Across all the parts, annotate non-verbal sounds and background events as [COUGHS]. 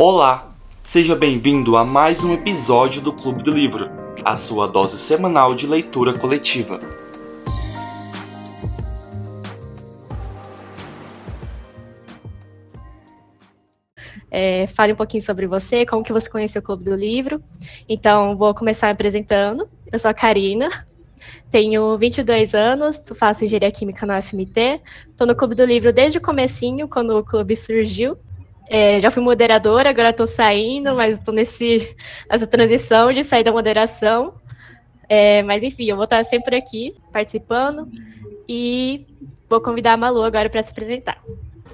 Olá, seja bem-vindo a mais um episódio do Clube do Livro, a sua dose semanal de leitura coletiva. É, fale um pouquinho sobre você, como que você conheceu o Clube do Livro. Então, vou começar me apresentando. Eu sou a Karina, tenho 22 anos, faço engenharia química na UFMT. Estou no Clube do Livro desde o comecinho, quando o clube surgiu. É, já fui moderadora, agora estou saindo, mas estou nessa transição de sair da moderação. É, mas enfim, eu vou estar sempre aqui participando e vou convidar a Malu agora para se apresentar.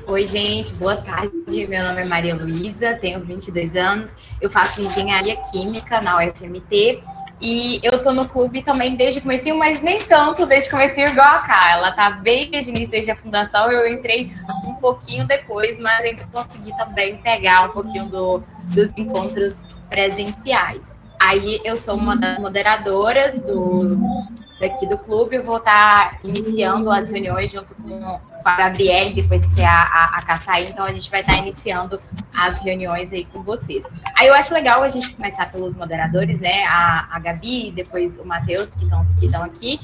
Oi, gente, boa tarde. Meu nome é Maria Luísa, tenho 22 anos, eu faço engenharia química na UFMT e eu tô no clube também desde o começo, mas nem tanto desde o começo igual a Cá. Ela tá bem desde o início, desde a fundação. Eu entrei um pouquinho depois, mas ainda consegui também pegar um pouquinho do, dos encontros presenciais. Aí eu sou uma das moderadoras do, daqui do clube. Eu vou estar tá iniciando as reuniões junto com a Gabriele, depois que é a, a, então a gente vai estar iniciando as reuniões aí com vocês. Aí eu acho legal a gente começar pelos moderadores, né? A, a Gabi, depois o Matheus, que estão que aqui.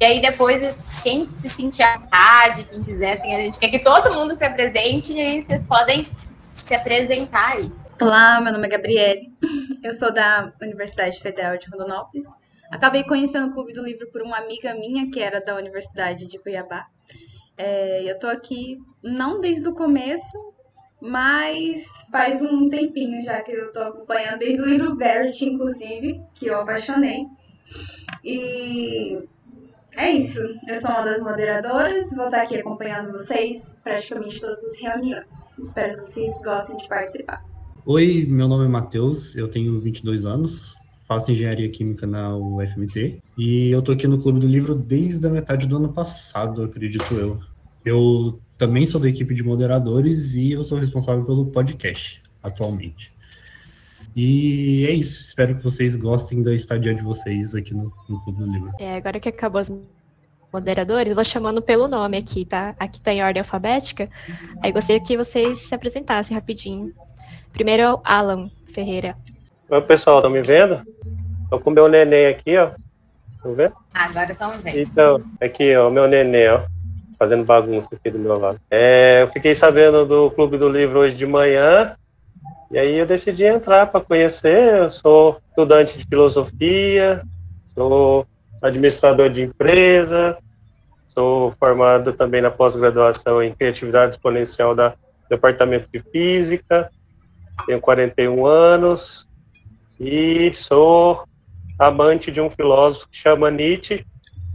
E aí depois, quem se sentir à vontade, quem quiser, assim, a gente quer que todo mundo se apresente e aí vocês podem se apresentar aí. Olá, meu nome é Gabriele, [LAUGHS] eu sou da Universidade Federal de Rondonópolis. Acabei conhecendo o Clube do Livro por uma amiga minha que era da Universidade de Cuiabá. É, eu tô aqui não desde o começo, mas faz um tempinho já que eu tô acompanhando, desde o livro Verity, inclusive, que eu apaixonei. E é isso. Eu sou uma das moderadoras, vou estar aqui acompanhando vocês praticamente todas as reuniões. Espero que vocês gostem de participar. Oi, meu nome é Matheus, eu tenho 22 anos, faço engenharia química na UFMT e eu tô aqui no Clube do Livro desde a metade do ano passado, acredito eu. Eu também sou da equipe de moderadores e eu sou responsável pelo podcast atualmente. E é isso, espero que vocês gostem da estadia de vocês aqui no, no Clube do Livro. É, agora que acabou as moderadores, vou chamando pelo nome aqui, tá? Aqui tá em ordem alfabética. Aí gostaria que vocês se apresentassem rapidinho. Primeiro é o Alan Ferreira. Oi, pessoal, estão me vendo? Tô com meu neném aqui, ó. Estão vendo? Agora estão vendo. Então, aqui, ó, meu neném, ó. Fazendo bagunça aqui do meu lado. É, eu fiquei sabendo do Clube do Livro hoje de manhã. E aí eu decidi entrar para conhecer. Eu sou estudante de filosofia, sou administrador de empresa, sou formado também na pós-graduação em criatividade exponencial da Departamento de Física, tenho 41 anos, e sou amante de um filósofo que chama Nietzsche,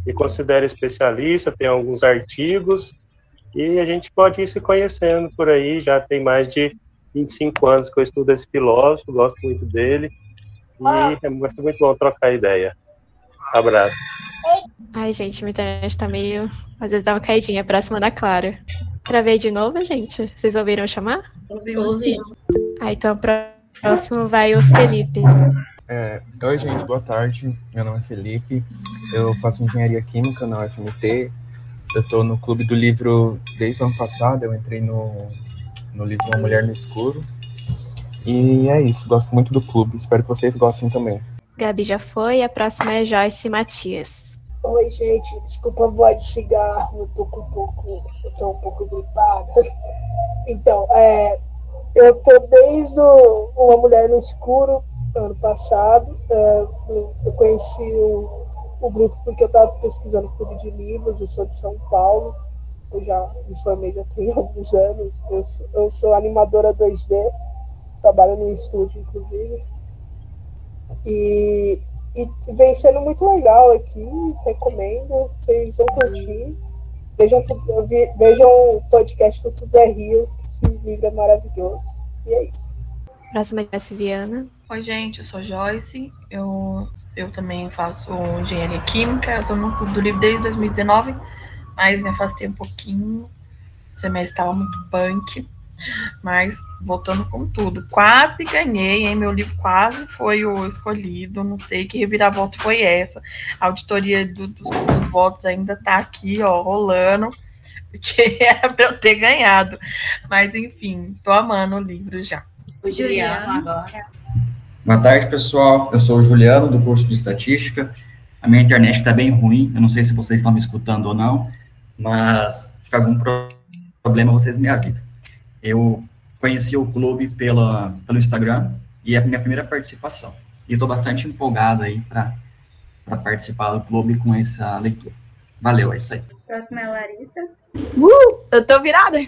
me considero especialista, tem alguns artigos, e a gente pode ir se conhecendo por aí, já tem mais de 25 anos que eu estudo esse filósofo, gosto muito dele, e é muito, muito bom trocar ideia. Abraço. Ai, gente, minha internet tá meio. Às vezes dá uma caidinha próxima da Clara. Travei de novo, gente? Vocês ouviram chamar? Ouvimos. Ah, então Próximo vai o Felipe. É, oi, gente, boa tarde. Meu nome é Felipe. Eu faço engenharia química na UFMT. Eu estou no Clube do Livro desde o ano passado. Eu entrei no, no livro Uma Mulher no Escuro. E é isso, gosto muito do clube. Espero que vocês gostem também. Gabi já foi, a próxima é Joyce Matias. Oi, gente, desculpa a voz de cigarro, eu tô com um pouco, eu tô um pouco gripada. [LAUGHS] Então, é, eu tô desde Uma Mulher no Escuro, ano passado. É, eu conheci o, o grupo porque eu estava pesquisando clube de livros, eu sou de São Paulo, eu já me formei já tem [LAUGHS] alguns anos. Eu sou, eu sou animadora 2D, trabalho no estúdio, inclusive. E, e vem sendo muito legal aqui, recomendo, vocês vão curtir. Vejam, vejam o podcast do Tudo é Rio, que esse livro é maravilhoso. E é isso. Próxima é Joyce Viana. Oi, gente, eu sou Joyce. Eu, eu também faço engenharia química. Eu estou no Clube do Livro desde 2019, mas me afastei um pouquinho. O semestre estava muito punk. Mas voltando com tudo, quase ganhei, hein? Meu livro quase foi o escolhido. Não sei que reviravolta foi essa. A auditoria do, dos, dos, votos ainda tá aqui, ó, rolando, [LAUGHS] porque era para eu ter ganhado. Mas enfim, tô amando o livro já. O Juliano agora. Boa tarde, pessoal. Eu sou o Juliano, do curso de Estatística. A minha internet está bem ruim, eu não sei se vocês estão me escutando ou não, mas se algum problema, vocês me avisam. Eu conheci o clube pela, pelo Instagram e é a minha primeira participação. E estou bastante empolgado aí para participar do clube com essa leitura. Valeu, é isso aí. Próxima é a Larissa. Uh, eu tô virada.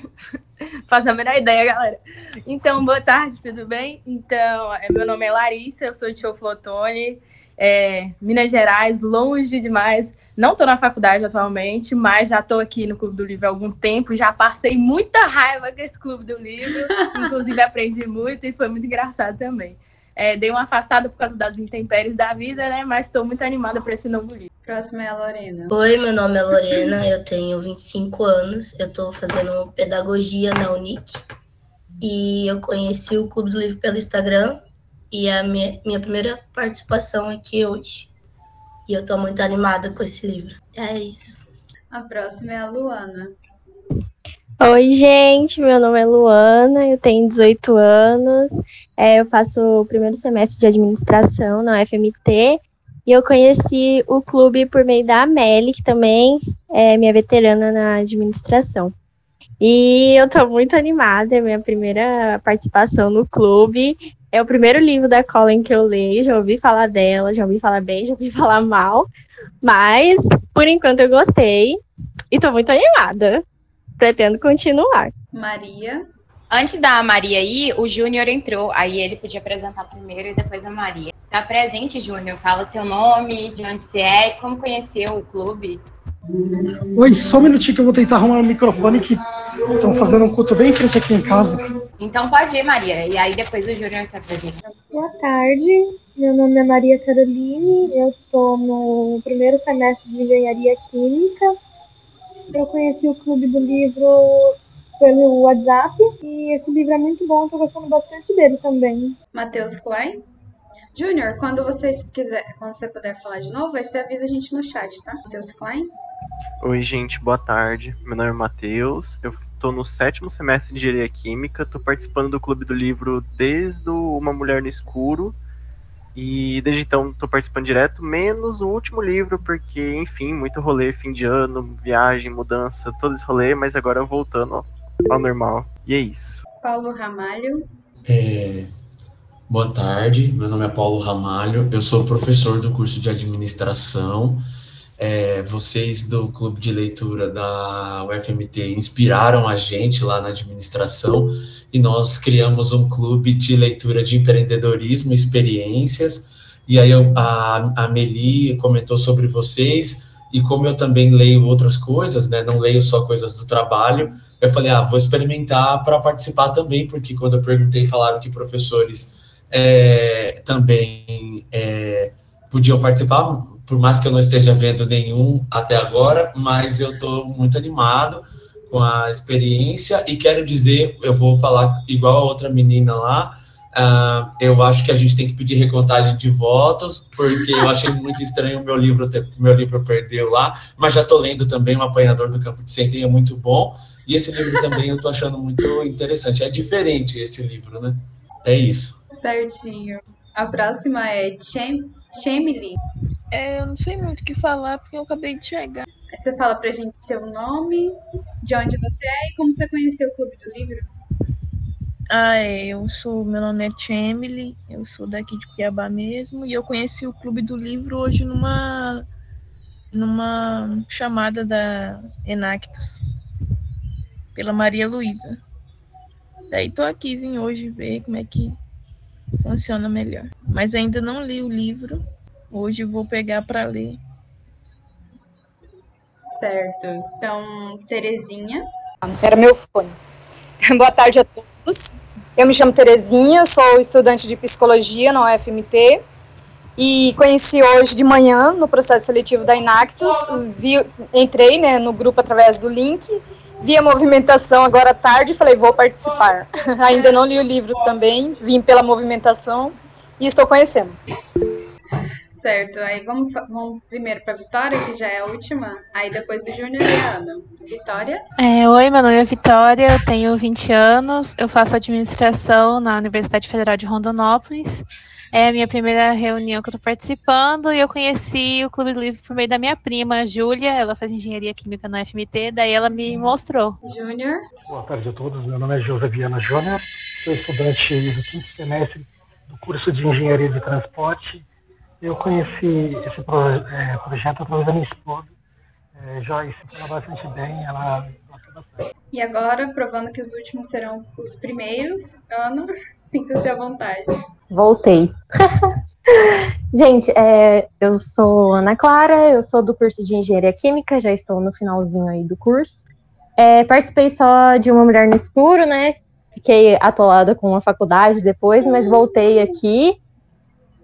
[LAUGHS] Faço a menor ideia, galera. Então, boa tarde, tudo bem? Então, é, meu nome é Larissa, eu sou de Choflotone, é, Minas Gerais, longe demais. Não estou na faculdade atualmente, mas já estou aqui no Clube do Livro há algum tempo. Já passei muita raiva com esse Clube do Livro, [LAUGHS] inclusive aprendi muito e foi muito engraçado também. É, dei uma afastada por causa das intempéries da vida, né? Mas estou muito animada para esse novo livro. Próxima é a Lorena. Oi, meu nome é Lorena, eu tenho 25 anos, eu estou fazendo pedagogia na Unic e eu conheci o Clube do Livro pelo Instagram e é a minha, minha primeira participação aqui hoje. E eu estou muito animada com esse livro. É isso. A próxima é a Luana. Oi, gente, meu nome é Luana, eu tenho 18 anos, é, eu faço o primeiro semestre de administração na UFMT e eu conheci o clube por meio da Amélie, que também é minha veterana na administração. E eu estou muito animada, é minha primeira participação no clube. É o primeiro livro da Colin que eu leio, já ouvi falar dela, já ouvi falar bem, [LAUGHS] já ouvi falar mal, mas por enquanto eu gostei e estou muito animada pretendo continuar. Maria. Antes da Maria ir, o Júnior entrou. Aí ele podia apresentar primeiro e depois a Maria. Tá presente, Júnior? Fala seu nome, de onde você é, como conheceu o clube. Oi, só um minutinho que eu vou tentar arrumar o microfone que estão fazendo um culto bem frente aqui em casa. Então pode ir, Maria. E aí depois o Júnior se apresenta. Boa tarde, meu nome é Maria Caroline, eu estou no primeiro semestre de Engenharia Química eu conheci o Clube do Livro pelo WhatsApp e esse livro é muito bom, tô gostando bastante dele também. Matheus Klein. Júnior, quando você quiser, quando você puder falar de novo, aí você avisa a gente no chat, tá? Matheus Klein. Oi, gente, boa tarde. Meu nome é Matheus. Eu tô no sétimo semestre de Engenharia Química, tô participando do Clube do Livro desde Uma Mulher no Escuro e desde então estou participando direto, menos o último livro, porque, enfim, muito rolê, fim de ano, viagem, mudança, todo esse rolê, mas agora voltando ao normal. E é isso. Paulo Ramalho. É, boa tarde, meu nome é Paulo Ramalho, eu sou professor do curso de administração. É, vocês do clube de leitura da UFMT inspiraram a gente lá na administração e nós criamos um clube de leitura de empreendedorismo e experiências. E aí eu, a, a Meli comentou sobre vocês, e como eu também leio outras coisas, né, não leio só coisas do trabalho, eu falei, ah, vou experimentar para participar também, porque quando eu perguntei, falaram que professores é, também é, podiam participar, por mais que eu não esteja vendo nenhum até agora, mas eu estou muito animado com a experiência e quero dizer, eu vou falar igual a outra menina lá, uh, eu acho que a gente tem que pedir recontagem de votos, porque eu achei muito estranho o meu livro, ter, meu livro perdeu lá, mas já estou lendo também o Apanhador do Campo de Centeio, é muito bom, e esse livro também eu estou achando muito interessante, é diferente esse livro, né? É isso. Certinho. A próxima é Chem, Chemily. É, eu não sei muito o que falar, porque eu acabei de chegar. Você fala pra gente seu nome, de onde você é e como você conheceu o Clube do Livro? Ah, é, eu sou, meu nome é Chemily, eu sou daqui de Cuiabá mesmo, e eu conheci o Clube do Livro hoje numa numa chamada da Enactus pela Maria Luísa. Daí tô aqui, vim hoje ver como é que funciona melhor. Mas ainda não li o livro. Hoje vou pegar para ler Certo. Então, Terezinha. Era meu fone. [LAUGHS] Boa tarde a todos. Eu me chamo Terezinha, sou estudante de psicologia na UFMT e conheci hoje de manhã no processo seletivo da Inactus. Vi, entrei né, no grupo através do link, vi a movimentação agora à tarde e falei, vou participar. [LAUGHS] Ainda não li o livro também, vim pela movimentação e estou conhecendo. Certo, aí vamos, vamos primeiro para Vitória, que já é a última, aí depois o Júnior e a Ana. Vitória? É, oi, meu nome é Vitória, eu tenho 20 anos, eu faço administração na Universidade Federal de Rondonópolis. É a minha primeira reunião que eu estou participando e eu conheci o Clube do Livro por meio da minha prima, Júlia, ela faz engenharia química na FMT, daí ela me mostrou. Júnior? Boa tarde a todos, meu nome é José Viana Júnior, sou estudante do quinto semestre do curso de Engenharia de Transporte. Eu conheci esse pro- eh, projeto através da minha esposa, eh, Joyce, fala bastante bem, ela gosta bastante. E agora, provando que os últimos serão os primeiros, Ana, [LAUGHS] sinta-se à vontade. Voltei. [LAUGHS] Gente, é, eu sou Ana Clara, eu sou do curso de Engenharia Química, já estou no finalzinho aí do curso. É, participei só de Uma Mulher no Escuro, né? Fiquei atolada com a faculdade depois, mas voltei aqui,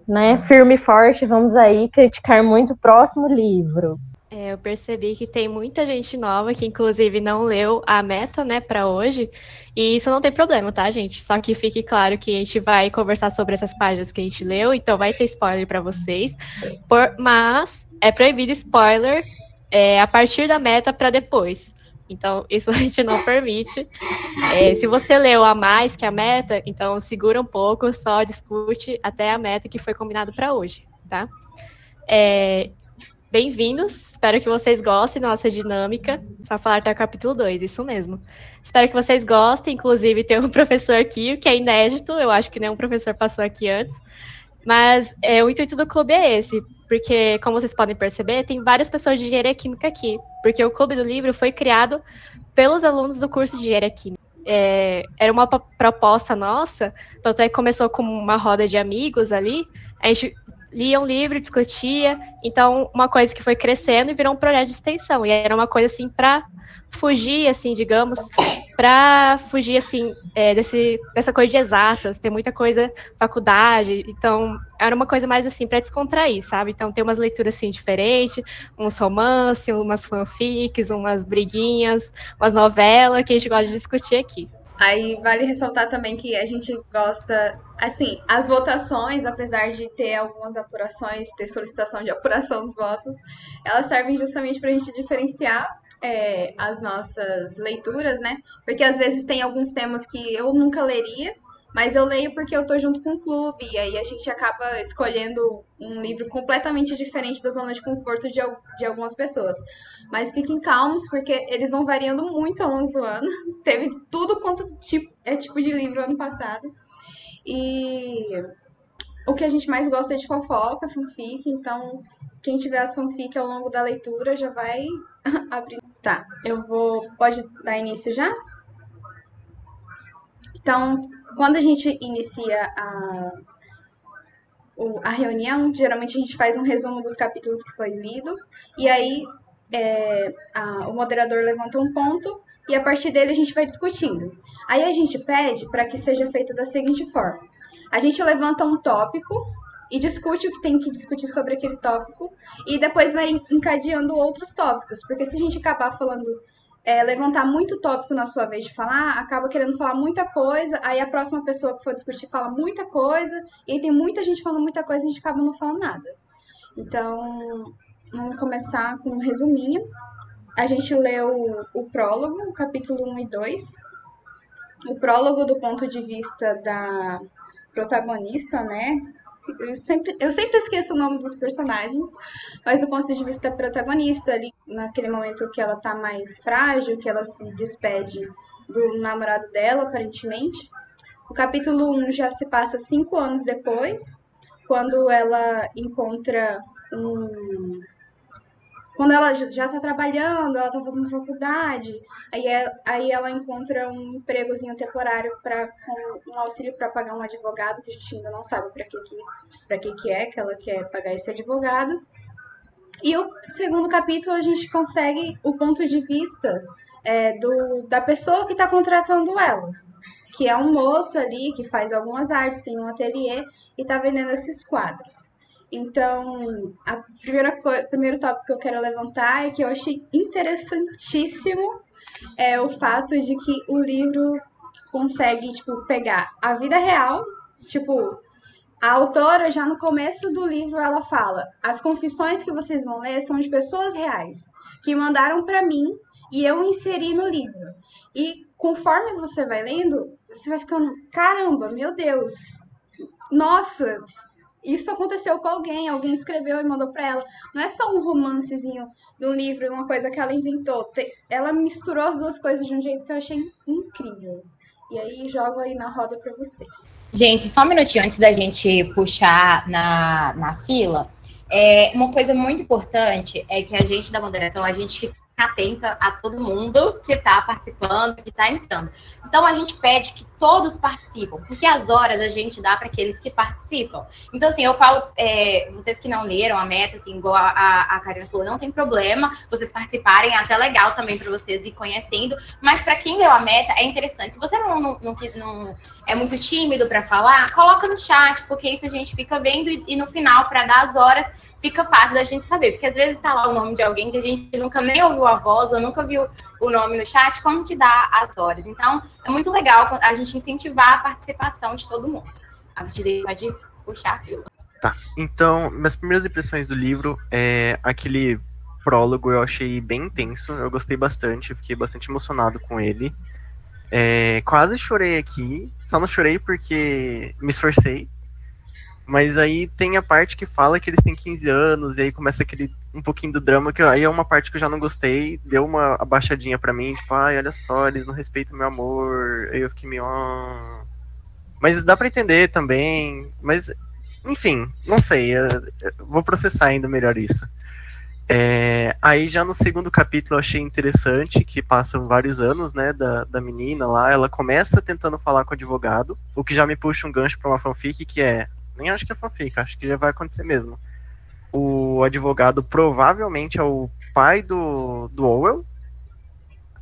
né? Firme e forte, vamos aí criticar muito o próximo livro. É, eu percebi que tem muita gente nova que, inclusive, não leu a meta, né, para hoje. E isso não tem problema, tá, gente? Só que fique claro que a gente vai conversar sobre essas páginas que a gente leu, então vai ter spoiler para vocês. Por- mas é proibido spoiler é, a partir da meta para depois. Então, isso a gente não permite. É, se você leu a mais que a meta, então segura um pouco, só discute até a meta que foi combinado para hoje, tá? É, Bem-vindos, espero que vocês gostem da nossa dinâmica. Só falar até o capítulo 2, isso mesmo. Espero que vocês gostem, inclusive tem um [LAUGHS] professor aqui, que é inédito, eu acho que nenhum professor passou aqui antes. Mas é, o intuito do clube é esse, porque, como vocês podem perceber, tem várias pessoas de engenharia química aqui, porque o clube do livro foi criado pelos alunos do curso de engenharia química. É, era uma po- proposta nossa, tanto é que começou com uma roda de amigos ali, a gente lia um livro, discutia, então uma coisa que foi crescendo e virou um projeto de extensão, e era uma coisa assim para fugir, assim, digamos, para fugir assim é, desse, dessa coisa de exatas, tem muita coisa faculdade, então era uma coisa mais assim para descontrair, sabe? Então tem umas leituras assim diferentes, uns romances, umas fanfics, umas briguinhas, umas novelas que a gente gosta de discutir aqui. Aí vale ressaltar também que a gente gosta, assim, as votações, apesar de ter algumas apurações, ter solicitação de apuração dos votos, elas servem justamente para a gente diferenciar é, as nossas leituras, né? Porque às vezes tem alguns temas que eu nunca leria, mas eu leio porque eu tô junto com o clube, e aí a gente acaba escolhendo um livro completamente diferente da zona de conforto de, de algumas pessoas. Mas fiquem calmos, porque eles vão variando muito ao longo do ano. [LAUGHS] Teve tudo quanto tipo, é tipo de livro ano passado. E o que a gente mais gosta é de fofoca, fanfic, então quem tiver as fanfic ao longo da leitura já vai [LAUGHS] abrir. Tá, eu vou. Pode dar início já? Então, quando a gente inicia a, a reunião, geralmente a gente faz um resumo dos capítulos que foi lido, e aí é, a- o moderador levanta um ponto e a partir dele a gente vai discutindo. Aí a gente pede para que seja feito da seguinte forma: a gente levanta um tópico e discute o que tem que discutir sobre aquele tópico e depois vai encadeando outros tópicos, porque se a gente acabar falando é, levantar muito tópico na sua vez de falar, acaba querendo falar muita coisa, aí a próxima pessoa que for discutir fala muita coisa, e aí tem muita gente falando muita coisa e a gente acaba não falando nada. Então, vamos começar com um resuminho. A gente leu o prólogo, o capítulo 1 e 2. O prólogo do ponto de vista da protagonista, né? Eu sempre, eu sempre esqueço o nome dos personagens, mas do ponto de vista protagonista, ali, naquele momento que ela tá mais frágil, que ela se despede do namorado dela, aparentemente. O capítulo 1 já se passa cinco anos depois, quando ela encontra um. Quando ela já- já tá trabalhando, ela tá fazendo faculdade, aí, é- aí ela encontra um empregozinho temporário para um auxílio para pagar um advogado, que a gente ainda não sabe para que, que, que, que é que ela quer pagar esse advogado. E o segundo capítulo a gente consegue o ponto de vista é, do, da pessoa que está contratando ela, que é um moço ali que faz algumas artes, tem um ateliê e está vendendo esses quadros. Então, a primeira co- primeiro tópico que eu quero levantar é que eu achei interessantíssimo é o fato de que o livro consegue tipo pegar a vida real, tipo A autora, já no começo do livro, ela fala: as confissões que vocês vão ler são de pessoas reais, que mandaram para mim e eu inseri no livro. E conforme você vai lendo, você vai ficando: caramba, meu Deus, nossa, isso aconteceu com alguém, alguém escreveu e mandou para ela. Não é só um romancezinho de um livro, uma coisa que ela inventou. Ela misturou as duas coisas de um jeito que eu achei incrível. E aí jogo aí na roda para vocês. Gente, só um minutinho antes da gente puxar na, na fila. É, uma coisa muito importante é que a gente da moderação, a gente atenta a todo mundo que está participando, que está entrando. Então a gente pede que todos participam, porque as horas a gente dá para aqueles que participam. Então, assim, eu falo, é, vocês que não leram a meta, assim, igual a, a, a Karina falou, não tem problema vocês participarem, é até legal também para vocês ir conhecendo, mas para quem leu a meta é interessante. Se você não, não, não, não é muito tímido para falar, coloca no chat, porque isso a gente fica vendo e, e no final, para dar as horas, fica fácil da gente saber, porque às vezes está lá o nome de alguém que a gente nunca nem ouviu a voz ou nunca viu o nome no chat, como que dá as horas. Então, é muito legal a gente incentivar a participação de todo mundo. A partir daí pode puxar a fila. Tá, então, minhas primeiras impressões do livro é aquele prólogo eu achei bem intenso, eu gostei bastante, fiquei bastante emocionado com ele. É, quase chorei aqui, só não chorei porque me esforcei, mas aí tem a parte que fala que eles têm 15 anos, e aí começa aquele um pouquinho do drama, que aí é uma parte que eu já não gostei, deu uma abaixadinha para mim, tipo, ai, olha só, eles não respeitam meu amor. Aí eu fiquei meio. Ah. Mas dá para entender também. Mas, enfim, não sei. vou processar ainda melhor isso. É, aí já no segundo capítulo eu achei interessante que passam vários anos, né, da, da menina lá, ela começa tentando falar com o advogado, o que já me puxa um gancho para uma fanfic que é nem acho que é fanfic, acho que já vai acontecer mesmo. O advogado provavelmente é o pai do, do Owell.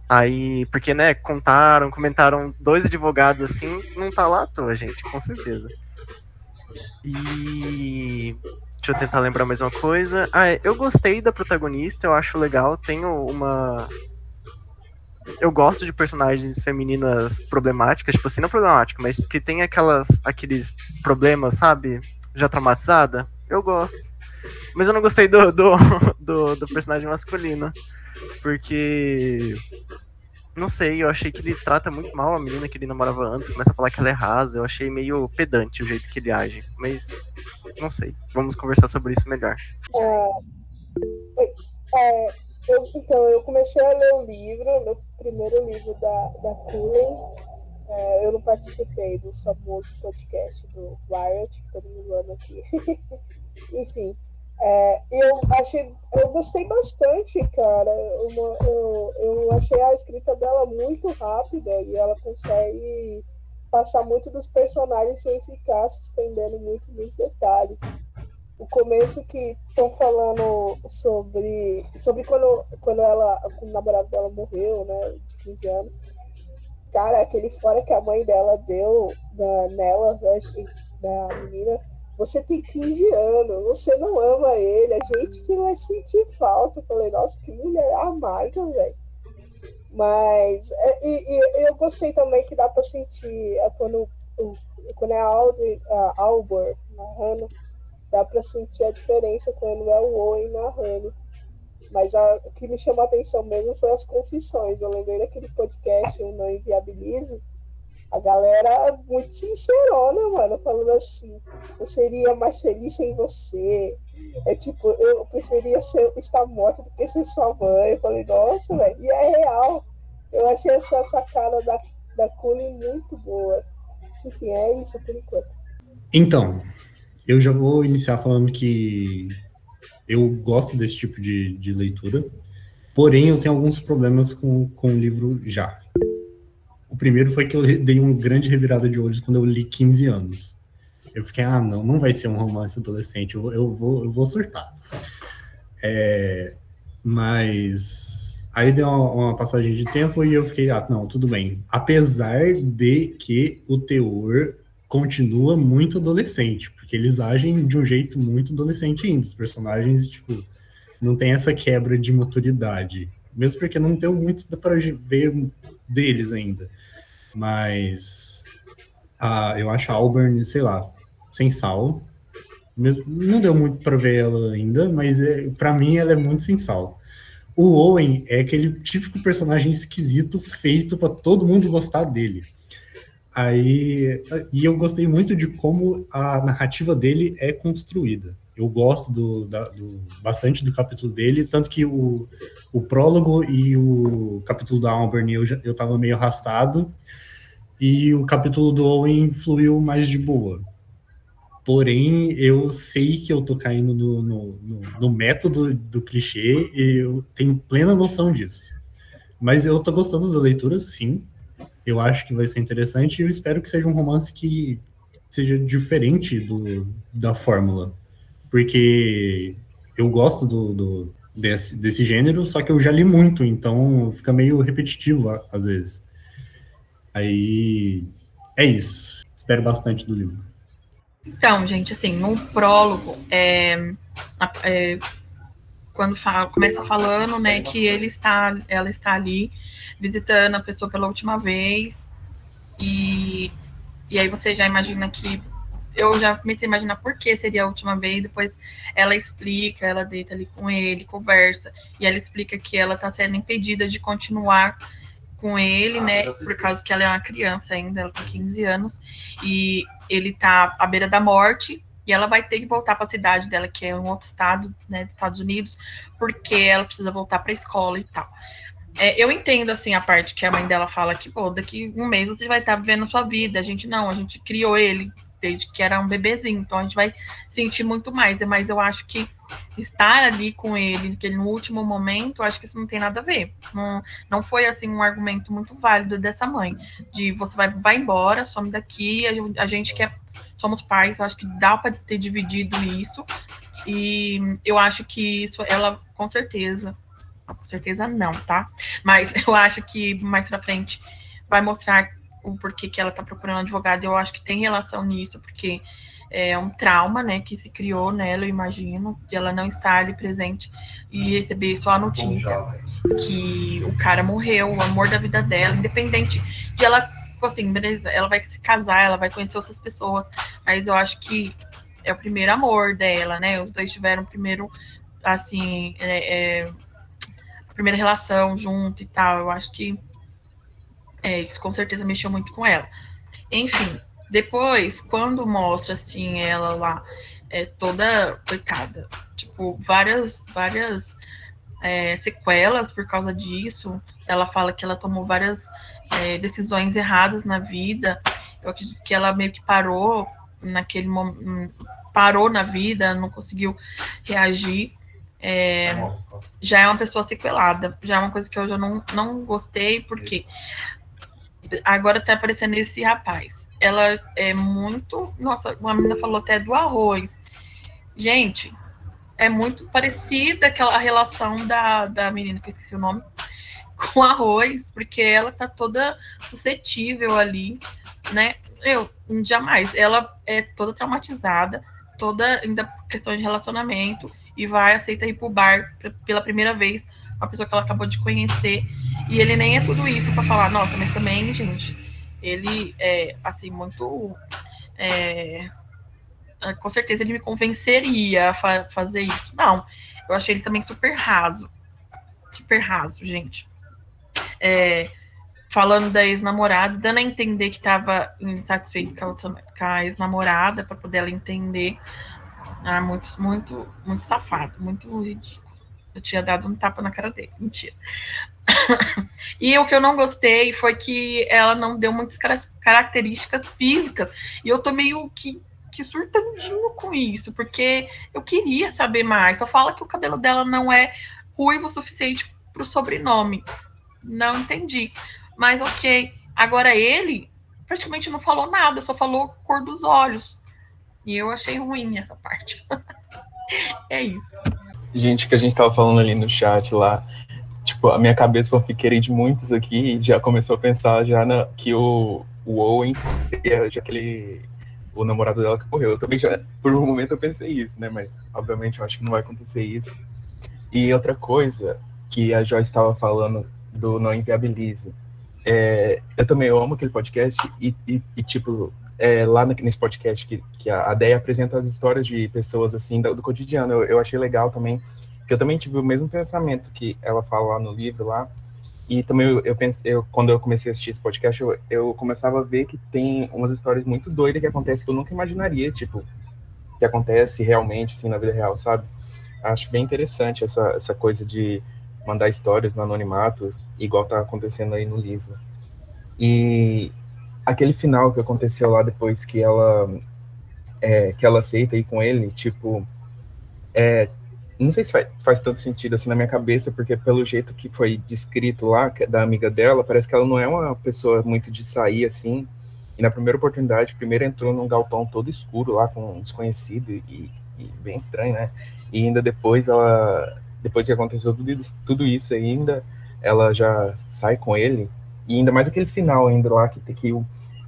Aí, porque, né, contaram, comentaram dois advogados assim, não tá lá à toa, gente, com certeza. E. Deixa eu tentar lembrar mais uma coisa. Ah, é, eu gostei da protagonista, eu acho legal. Tenho uma. Eu gosto de personagens femininas problemáticas, tipo assim, não problemáticas, mas que tem aquelas, aqueles problemas, sabe? Já traumatizada. Eu gosto. Mas eu não gostei do, do, [LAUGHS] do, do personagem masculino. Porque não sei, eu achei que ele trata muito mal a menina que ele namorava antes, começa a falar que ela é rasa, eu achei meio pedante o jeito que ele age, mas não sei, vamos conversar sobre isso melhor. É, é, eu, então, eu comecei a ler o livro, primeiro livro da, da Cullen, é, eu não participei do famoso podcast do Riot, que todo mundo ama aqui. [LAUGHS] Enfim, é, eu achei, eu gostei bastante, cara. Uma, eu, eu achei a escrita dela muito rápida e ela consegue passar muito dos personagens sem ficar se estendendo muito nos detalhes. O começo que estão falando sobre, sobre quando, quando ela, o namorado dela morreu, né, de 15 anos. Cara, aquele fora que a mãe dela deu na, nela, na menina, você tem 15 anos, você não ama ele, a gente que vai sentir falta. Eu falei, nossa, que mulher amarga, velho. Mas é, e, e, eu gostei também que dá para sentir é, quando, quando é a, Audrey, a Albor narrando, dá para sentir a diferença quando é o Owen narrando. Mas a, o que me chamou a atenção mesmo foi as confissões. Eu lembrei daquele podcast, o Não Inviabilize, a galera muito sincerona, mano, falando assim, eu seria mais feliz sem você. É tipo, eu preferia ser, estar morta do que ser sua mãe. Eu falei, nossa, velho, e é real. Eu achei essa sacada da, da Cunha muito boa. Enfim, é isso por enquanto. Então, eu já vou iniciar falando que eu gosto desse tipo de, de leitura, porém eu tenho alguns problemas com, com o livro já. O primeiro foi que eu dei uma grande revirada de olhos quando eu li 15 anos. Eu fiquei, ah, não, não vai ser um romance adolescente, eu, eu, vou, eu vou surtar. É, mas aí deu uma, uma, passagem de tempo e eu fiquei, ah, não, tudo bem. Apesar de que o teor continua muito adolescente, porque eles agem de um jeito muito adolescente ainda. Os personagens, tipo, não tem essa quebra de maturidade. Mesmo porque não tem muito para ver deles ainda. Mas ah, eu acho a Auburn, sei lá, sem sal. Mesmo, não deu muito para ver ela ainda, mas é, para mim ela é muito sem sal. O Owen é aquele típico personagem esquisito feito para todo mundo gostar dele. Aí, e eu gostei muito de como a narrativa dele é construída. Eu gosto do, da, do, bastante do capítulo dele, tanto que o, o prólogo e o capítulo da Auburn eu, já, eu tava meio arrastado, e o capítulo do Owen fluiu mais de boa. Porém, eu sei que eu tô caindo no, no, no, no método do clichê e eu tenho plena noção disso. Mas eu tô gostando da leitura, sim. Eu acho que vai ser interessante e eu espero que seja um romance que seja diferente do, da fórmula. Porque eu gosto do, do desse, desse gênero, só que eu já li muito, então fica meio repetitivo às vezes. Aí é isso. Espero bastante do livro. Então, gente, assim, no prólogo, é, é, quando fala, começa falando, né, que ele está, ela está ali visitando a pessoa pela última vez, e, e aí você já imagina que eu já comecei a imaginar por que seria a última vez, depois ela explica, ela deita ali com ele, conversa, e ela explica que ela está sendo impedida de continuar com ele, ah, né? Por causa que ela é uma criança ainda, ela tem 15 anos, e ele tá à beira da morte, e ela vai ter que voltar para a cidade dela, que é um outro estado, né, dos Estados Unidos, porque ela precisa voltar para a escola e tal. É, eu entendo, assim, a parte que a mãe dela fala que, pô, daqui um mês você vai estar tá vivendo sua vida. A gente não, a gente criou ele desde que era um bebezinho, então a gente vai sentir muito mais. Mas eu acho que estar ali com ele, que no último momento, acho que isso não tem nada a ver. Não, não foi assim um argumento muito válido dessa mãe, de você vai, vai embora, some daqui, a, a gente quer, somos pais, eu acho que dá para ter dividido isso. E eu acho que isso, ela com certeza, com certeza não, tá? Mas [LAUGHS] eu acho que mais para frente vai mostrar o porquê que ela tá procurando um advogado. Eu acho que tem relação nisso, porque é um trauma, né, que se criou nela, eu imagino, de ela não estar ali presente e receber só a notícia que o cara morreu, o amor da vida dela, independente de ela, tipo assim, beleza, ela vai se casar, ela vai conhecer outras pessoas, mas eu acho que é o primeiro amor dela, né? Os dois tiveram primeiro, assim, é, é, primeira relação junto e tal. Eu acho que é, isso com certeza mexeu muito com ela. Enfim, depois, quando mostra assim ela lá, é, toda coitada, tipo, várias, várias é, sequelas por causa disso. Ela fala que ela tomou várias é, decisões erradas na vida. Eu acredito que ela meio que parou naquele momento, parou na vida, não conseguiu reagir. É, já é uma pessoa sequelada, já é uma coisa que eu já não, não gostei, porque agora tá aparecendo esse rapaz ela é muito. Nossa, uma menina falou até do arroz. Gente, é muito parecida aquela relação da, da menina, que eu esqueci o nome, com arroz, porque ela tá toda suscetível ali, né? Eu, jamais. Ela é toda traumatizada, toda ainda questão de relacionamento, e vai, aceita ir pro bar pela primeira vez, uma pessoa que ela acabou de conhecer, e ele nem é tudo isso para falar, nossa, mas também, gente, ele é assim muito é, é, com certeza ele me convenceria a fa fazer isso. Não, eu achei ele também super raso. Super raso, gente. É, falando da ex-namorada, dando a entender que estava insatisfeito com a, ex-namorada, para poder ela entender. Ah, muito, muito, muito safado, muito ridículo. Eu tinha dado um tapa na cara dele. Mentira. [COUGHS] e o que eu não gostei foi que ela não deu muitas características físicas. E eu tô meio que, que surtandinho com isso, porque eu queria saber mais. Só fala que o cabelo dela não é ruivo o suficiente pro sobrenome. Não entendi. Mas ok. Agora ele praticamente não falou nada, só falou cor dos olhos. E eu achei ruim essa parte. [LAUGHS] é isso. Gente, que a gente tava falando ali no chat lá, tipo, a minha cabeça fanfiqueira de muitos aqui já começou a pensar já na, que o, o Owen seria já aquele o namorado dela que morreu. Eu também já, por um momento eu pensei isso, né? Mas obviamente eu acho que não vai acontecer isso. E outra coisa que a Joyce estava falando do Não Inviabilize. É, eu também amo aquele podcast e, e, e tipo, é, lá nesse podcast que, que a Deia apresenta as histórias de pessoas assim do, do cotidiano. Eu, eu achei legal também, que eu também tive o mesmo pensamento que ela fala lá no livro lá. E também eu, eu pensei, eu, quando eu comecei a assistir esse podcast, eu, eu começava a ver que tem umas histórias muito doidas que acontecem que eu nunca imaginaria, tipo, que acontece realmente assim na vida real, sabe? Acho bem interessante essa, essa coisa de mandar histórias no anonimato, igual tá acontecendo aí no livro. E aquele final que aconteceu lá depois que ela é, que ela aceita ir com ele, tipo, é, não sei se faz, faz tanto sentido assim na minha cabeça, porque pelo jeito que foi descrito lá, é da amiga dela, parece que ela não é uma pessoa muito de sair assim. E na primeira oportunidade, primeiro entrou num galpão todo escuro lá com um desconhecido e, e bem estranho, né? E ainda depois ela, depois que aconteceu tudo isso, tudo isso ainda, ela já sai com ele. E ainda mais aquele final ainda lá que, que o,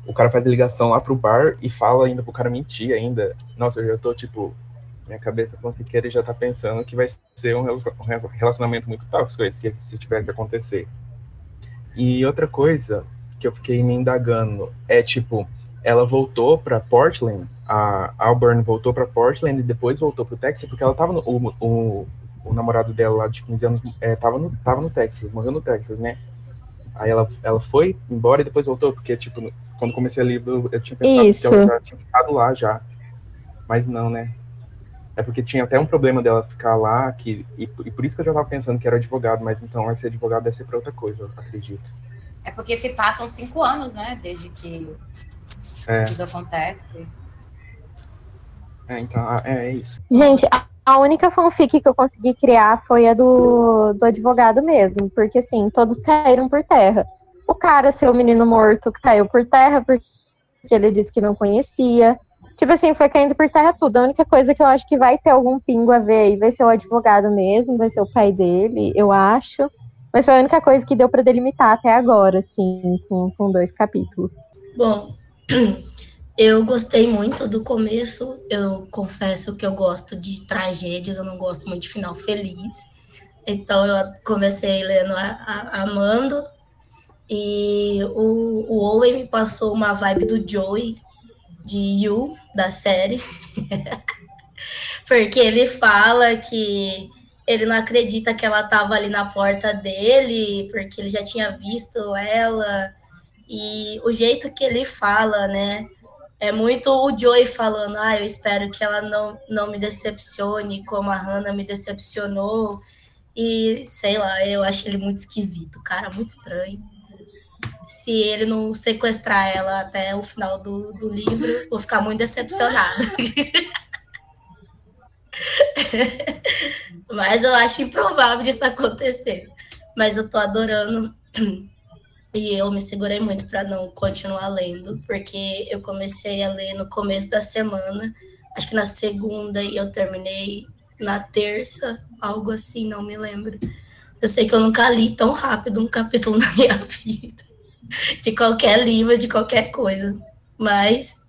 o cara faz a ligação lá pro bar e fala ainda pro cara mentir ainda. Nossa, eu já tô tipo, minha cabeça fanfiqueira já tá pensando que vai ser um relacion- relacionamento muito tóxico se tiver que acontecer. E outra coisa que eu fiquei me indagando é tipo, ela voltou para Portland, a Auburn voltou para Portland e depois voltou pro Texas porque ela tava no, o, o, o namorado dela lá de 15 anos é, tava, no, tava no Texas, morreu no Texas, né? Aí ela, ela foi embora e depois voltou, porque, tipo, quando comecei a ler, eu, eu tinha pensado Isso. que ela já tinha ficado lá já. Mas não, né? É porque tinha até um problema dela ficar lá, que, e, e por isso que eu já tava pensando que era advogado, mas então esse advogado deve ser pra outra coisa, eu acredito. É porque se passam cinco anos, né? Desde que É, tudo acontece. é então, ah, é, é isso. Gente, a, a única fanfic que eu consegui criar foi a do, do advogado mesmo, porque assim, todos caíram por terra. O cara, seu menino morto, caiu por terra porque ele disse que não conhecia. Tipo assim, foi caindo por terra tudo. A única coisa que eu acho que vai ter algum pingo a ver aí vai ser o advogado mesmo, vai ser o pai dele, eu acho. Mas foi a única coisa que deu pra delimitar até agora, assim, com, com dois capítulos. Bom, [CLEARS THROAT] eu gostei muito do começo. Eu confesso que eu gosto de tragédias, eu não gosto muito de final feliz. Então eu comecei lendo a, a, amando. E o, o Owen me passou uma vibe do Joey, de You, da série. [LAUGHS] Porque ele fala que ele não acredita que ela estava ali na porta dele, porque ele já tinha visto ela. E o jeito que ele fala, né? É muito o Joey falando, ah, eu espero que ela não, não me decepcione como a Hannah me decepcionou. E sei lá, eu acho ele muito esquisito, cara, muito estranho. Se ele não sequestrar ela até o final do, do livro, vou ficar muito decepcionada. [LAUGHS] Mas eu acho improvável disso acontecer. Mas eu tô adorando. E eu me segurei muito para não continuar lendo, porque eu comecei a ler no começo da semana, acho que na segunda e eu terminei na terça, algo assim, não me lembro. Eu sei que eu nunca li tão rápido um capítulo [LAUGHS] na minha vida, de qualquer livro, de qualquer coisa. Mas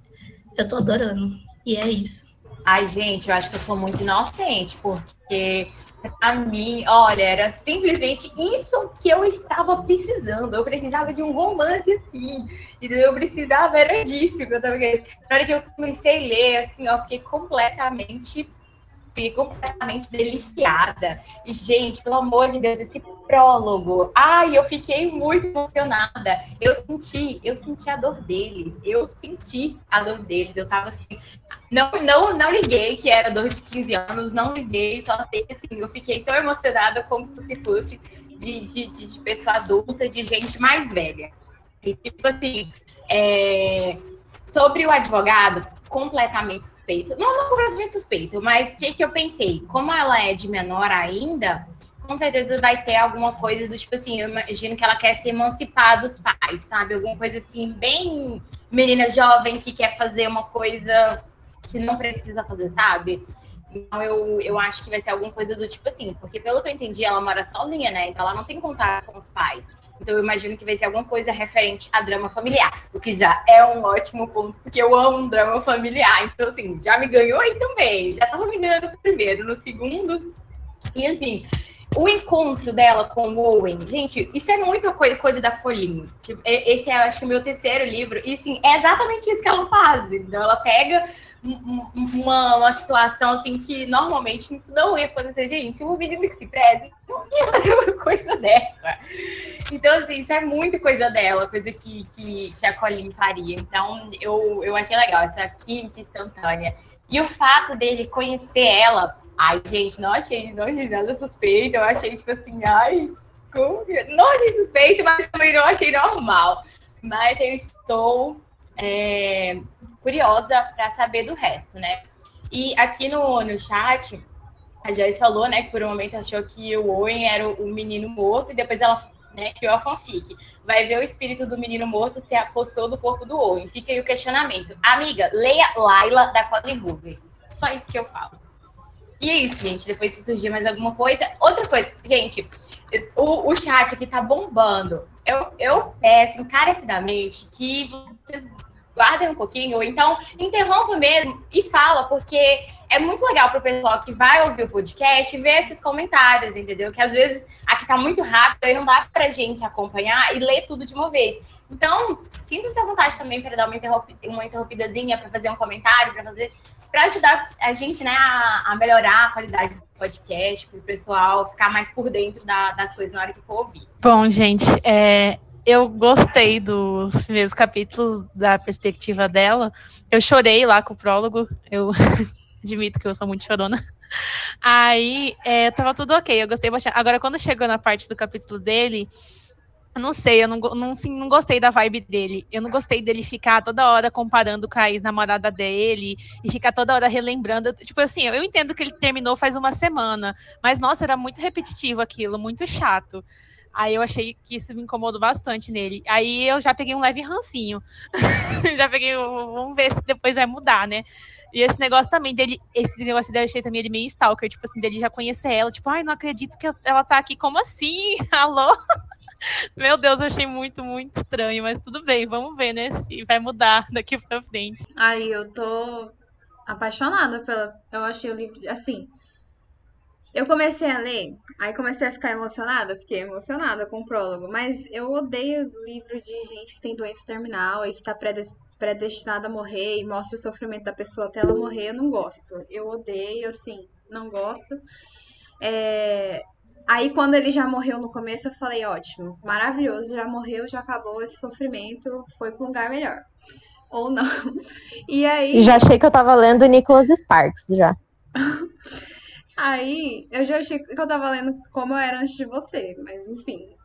eu tô adorando. E é isso. Ai, gente, eu acho que eu sou muito inocente, porque pra mim, olha, era simplesmente isso que eu estava precisando. Eu precisava de um romance assim. E eu precisava, era disso que eu tava querendo. Na hora que eu comecei a ler, assim, ó, fiquei completamente. Fiquei completamente deliciada. E, gente, pelo amor de Deus, esse prólogo. Ai, eu fiquei muito emocionada. Eu senti, eu senti a dor deles. Eu senti a dor deles. Eu tava assim. Não, não, não liguei que era dor de 15 anos, não liguei, só sei que assim, eu fiquei tão emocionada como se fosse de, de, de, de pessoa adulta, de gente mais velha. E tipo assim, é, sobre o advogado, completamente suspeito. Não, não completamente suspeito, mas o que, que eu pensei? Como ela é de menor ainda, com certeza vai ter alguma coisa do tipo assim, eu imagino que ela quer se emancipar dos pais, sabe? Alguma coisa assim, bem menina jovem que quer fazer uma coisa que não precisa fazer, sabe? Então eu, eu acho que vai ser alguma coisa do tipo assim, porque pelo que eu entendi, ela mora sozinha, né? Então ela não tem contato com os pais. Então eu imagino que vai ser alguma coisa referente a drama familiar, o que já é um ótimo ponto, porque eu amo um drama familiar. Então, assim, já me ganhou aí também. Já tava me ganhando no primeiro, no segundo. E assim, o encontro dela com o Owen, gente, isso é muito coisa, coisa da Colleen. Tipo, esse é, acho que, o meu terceiro livro. E, sim, é exatamente isso que ela faz. Então, ela pega uma, uma situação, assim, que normalmente isso não ia acontecer. Gente, se um menino que se preze, não ia fazer uma coisa dessa. Então, assim, isso é muito coisa dela, coisa que, que, que a Colleen faria. Então, eu, eu achei legal, essa química instantânea. E o fato dele conhecer ela Ai, gente, não achei, não achei nada suspeito. Eu achei, tipo assim, ai, como não achei suspeito, mas também não achei normal. Mas eu estou é, curiosa para saber do resto, né? E aqui no, no chat, a Joyce falou, né, que por um momento achou que o Owen era o, menino morto e depois ela né, criou a fanfic. Vai ver o espírito do menino morto se apossou do corpo do Owen. Fica aí o questionamento. Amiga, leia Laila da Colin Hoover. Só isso que eu falo. E é isso, gente. Depois se surgir mais alguma coisa. Outra coisa, gente, o, o chat aqui tá bombando. Eu, eu peço encarecidamente que vocês guardem um pouquinho, ou então interrompa mesmo e fala, porque é muito legal para o pessoal que vai ouvir o podcast ver esses comentários, entendeu? Que às vezes aqui tá muito rápido e não dá pra gente acompanhar e ler tudo de uma vez. Então, sinta-se à vontade também para dar uma, interromp uma interrompidazinha, para fazer um comentário, para fazer para ajudar a gente né, a, a, melhorar a qualidade do podcast, para o pessoal ficar mais por dentro da, das coisas na hora que for ouvir. Bom, gente, é, eu gostei dos primeiros capítulos da perspectiva dela. Eu chorei lá com o prólogo, eu [LAUGHS] admito que eu sou muito chorona. Aí é, tava tudo ok, eu gostei bastante. Agora, quando chegou na parte do capítulo dele, eu não sei, eu não, não, assim, não gostei da vibe dele. Eu não gostei dele ficar toda hora comparando com a ex-namorada dele e ficar toda hora relembrando. Tipo assim, eu entendo que ele terminou faz uma semana, mas nossa, era muito repetitivo aquilo, muito chato. Aí eu achei que isso me incomodou bastante nele. Aí eu já peguei um leve rancinho. [LAUGHS] já peguei, vamos ver se depois vai mudar, né? E esse negócio também dele, esse negócio dele eu achei também ele meio stalker, tipo assim, dele já conhecer ela, tipo, ai, não acredito que ela tá aqui, como assim? [LAUGHS] Alô? Meu Deus, eu achei muito, muito estranho, mas tudo bem, vamos ver, né? Se vai mudar [LAUGHS] daqui pra frente. Aí eu tô apaixonada pela. Eu achei o livro. Assim. Eu comecei a ler, aí comecei a ficar emocionada, fiquei emocionada com o prólogo, mas eu odeio livro de gente que tem doença terminal e que tá predestinada a morrer e mostra o sofrimento da pessoa até ela morrer, eu não gosto. Eu odeio, assim, não gosto. É, Aí, quando ele já morreu no começo, eu falei: ótimo, maravilhoso, já morreu, já acabou esse sofrimento, foi para um lugar melhor. Ou não. [LAUGHS] E aí. Já achei que eu tava lendo Nicholas Sparks já. [LAUGHS] aí, eu já achei que eu tava lendo como eu era antes de você, mas enfim.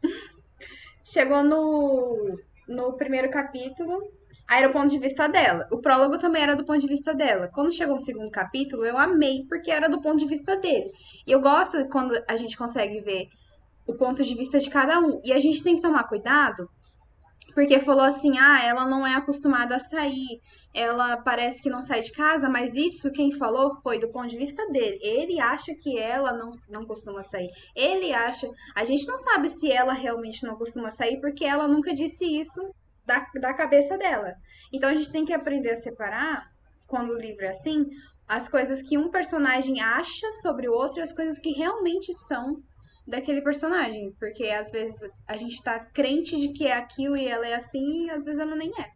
Chegou no, no primeiro capítulo, Aí era o ponto de vista dela. O prólogo também era do ponto de vista dela. Quando chegou o segundo capítulo, eu amei, porque era do ponto de vista dele. E eu gosto quando a gente consegue ver o ponto de vista de cada um. E a gente tem que tomar cuidado, porque falou assim: ah, ela não é acostumada a sair, ela parece que não sai de casa, mas isso quem falou foi do ponto de vista dele. Ele acha que ela não, não costuma sair. Ele acha. A gente não sabe se ela realmente não costuma sair, porque ela nunca disse isso da, da cabeça dela. Então a gente tem que aprender a separar, quando o livro é assim, as coisas que um personagem acha sobre o outro e as coisas que realmente são daquele personagem. Porque às vezes a gente tá crente de que é aquilo e ela é assim, e às vezes ela nem é.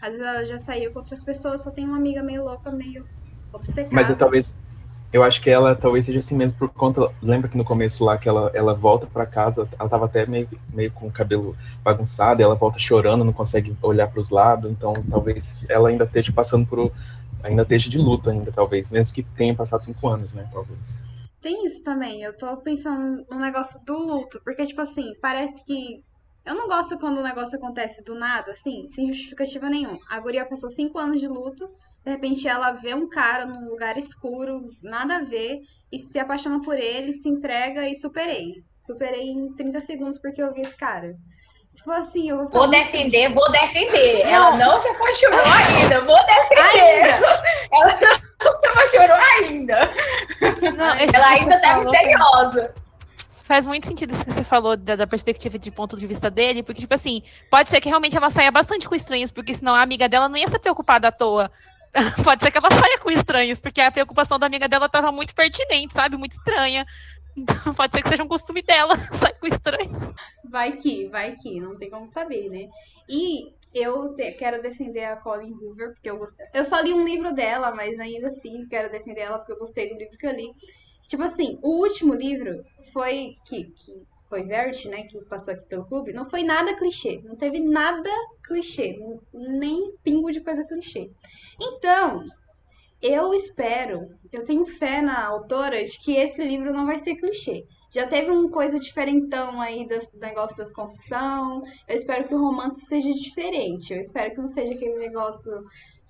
Às vezes ela já saiu com outras pessoas, só tem uma amiga meio louca, meio obcecada. Mas eu talvez eu acho que ela talvez seja assim mesmo por conta. Lembra que no começo lá que ela, ela volta para casa, ela tava até meio, meio com o cabelo bagunçado, ela volta chorando, não consegue olhar para os lados, então talvez ela ainda esteja passando por. ainda esteja de luto ainda, talvez, mesmo que tenha passado cinco anos, né? Talvez. Tem isso também, eu tô pensando no negócio do luto, porque, tipo assim, parece que. Eu não gosto quando o negócio acontece do nada, assim, sem justificativa nenhuma. A guria passou cinco anos de luto, de repente ela vê um cara num lugar escuro, nada a ver, e se apaixona por ele, se entrega e superei. Superei em 30 segundos porque eu vi esse cara. Se for assim, eu vou. Vou defender, vou defender. Não. Ela não se apaixonou ainda, vou defender. Ainda. Ela não se apaixonou ainda. Não, ela ainda tá misteriosa faz muito sentido isso que você falou da, da, perspectiva de ponto de vista dele, porque, tipo assim, pode ser que realmente ela saia bastante com estranhos, porque senão a amiga dela não ia ser preocupada à toa. [LAUGHS] Pode ser que ela saia com estranhos, porque a preocupação da amiga dela estava muito pertinente, sabe? Muito estranha. Então, pode ser que seja um costume dela, [LAUGHS] sair com estranhos. Vai que, vai que, não tem como saber, né? E eu te- quero defender a Colin Hoover, porque eu gostei. Eu só li um livro dela, mas ainda assim quero defender ela porque eu gostei do livro que eu li. Tipo assim, o último livro foi que, que foi Verity, né, que passou aqui pelo clube, não foi nada clichê, não teve nada clichê, nem pingo de coisa clichê. Então, eu espero, eu tenho fé na autora de que esse livro não vai ser clichê. Já teve uma coisa diferentão aí das- do negócio das confissão. Eu espero que o romance seja diferente. Eu espero que não seja aquele negócio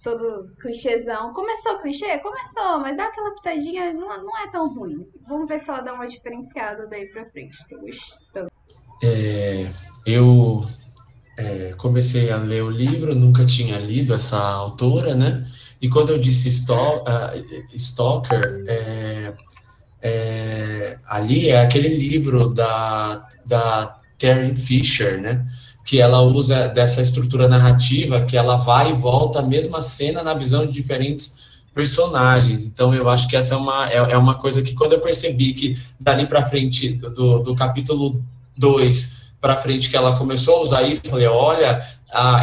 todo clichêzão. Começou clichê? Começou, mas dá aquela pitadinha, não, não é tão ruim. Vamos ver se ela dá uma diferenciada daí pra frente. Tô gostando. É, eu é, comecei a ler o livro, nunca tinha lido essa autora, né? E quando eu disse ah, Stalker, é, é, ali é aquele livro da, da Terry Fisher, né? Que ela usa dessa estrutura narrativa, que ela vai e volta a mesma cena na visão de diferentes personagens. Então, eu acho que essa é uma, é, é uma coisa que, quando eu percebi que dali para frente, do- do, do capítulo 2 para frente, que ela começou a usar isso, eu falei: olha,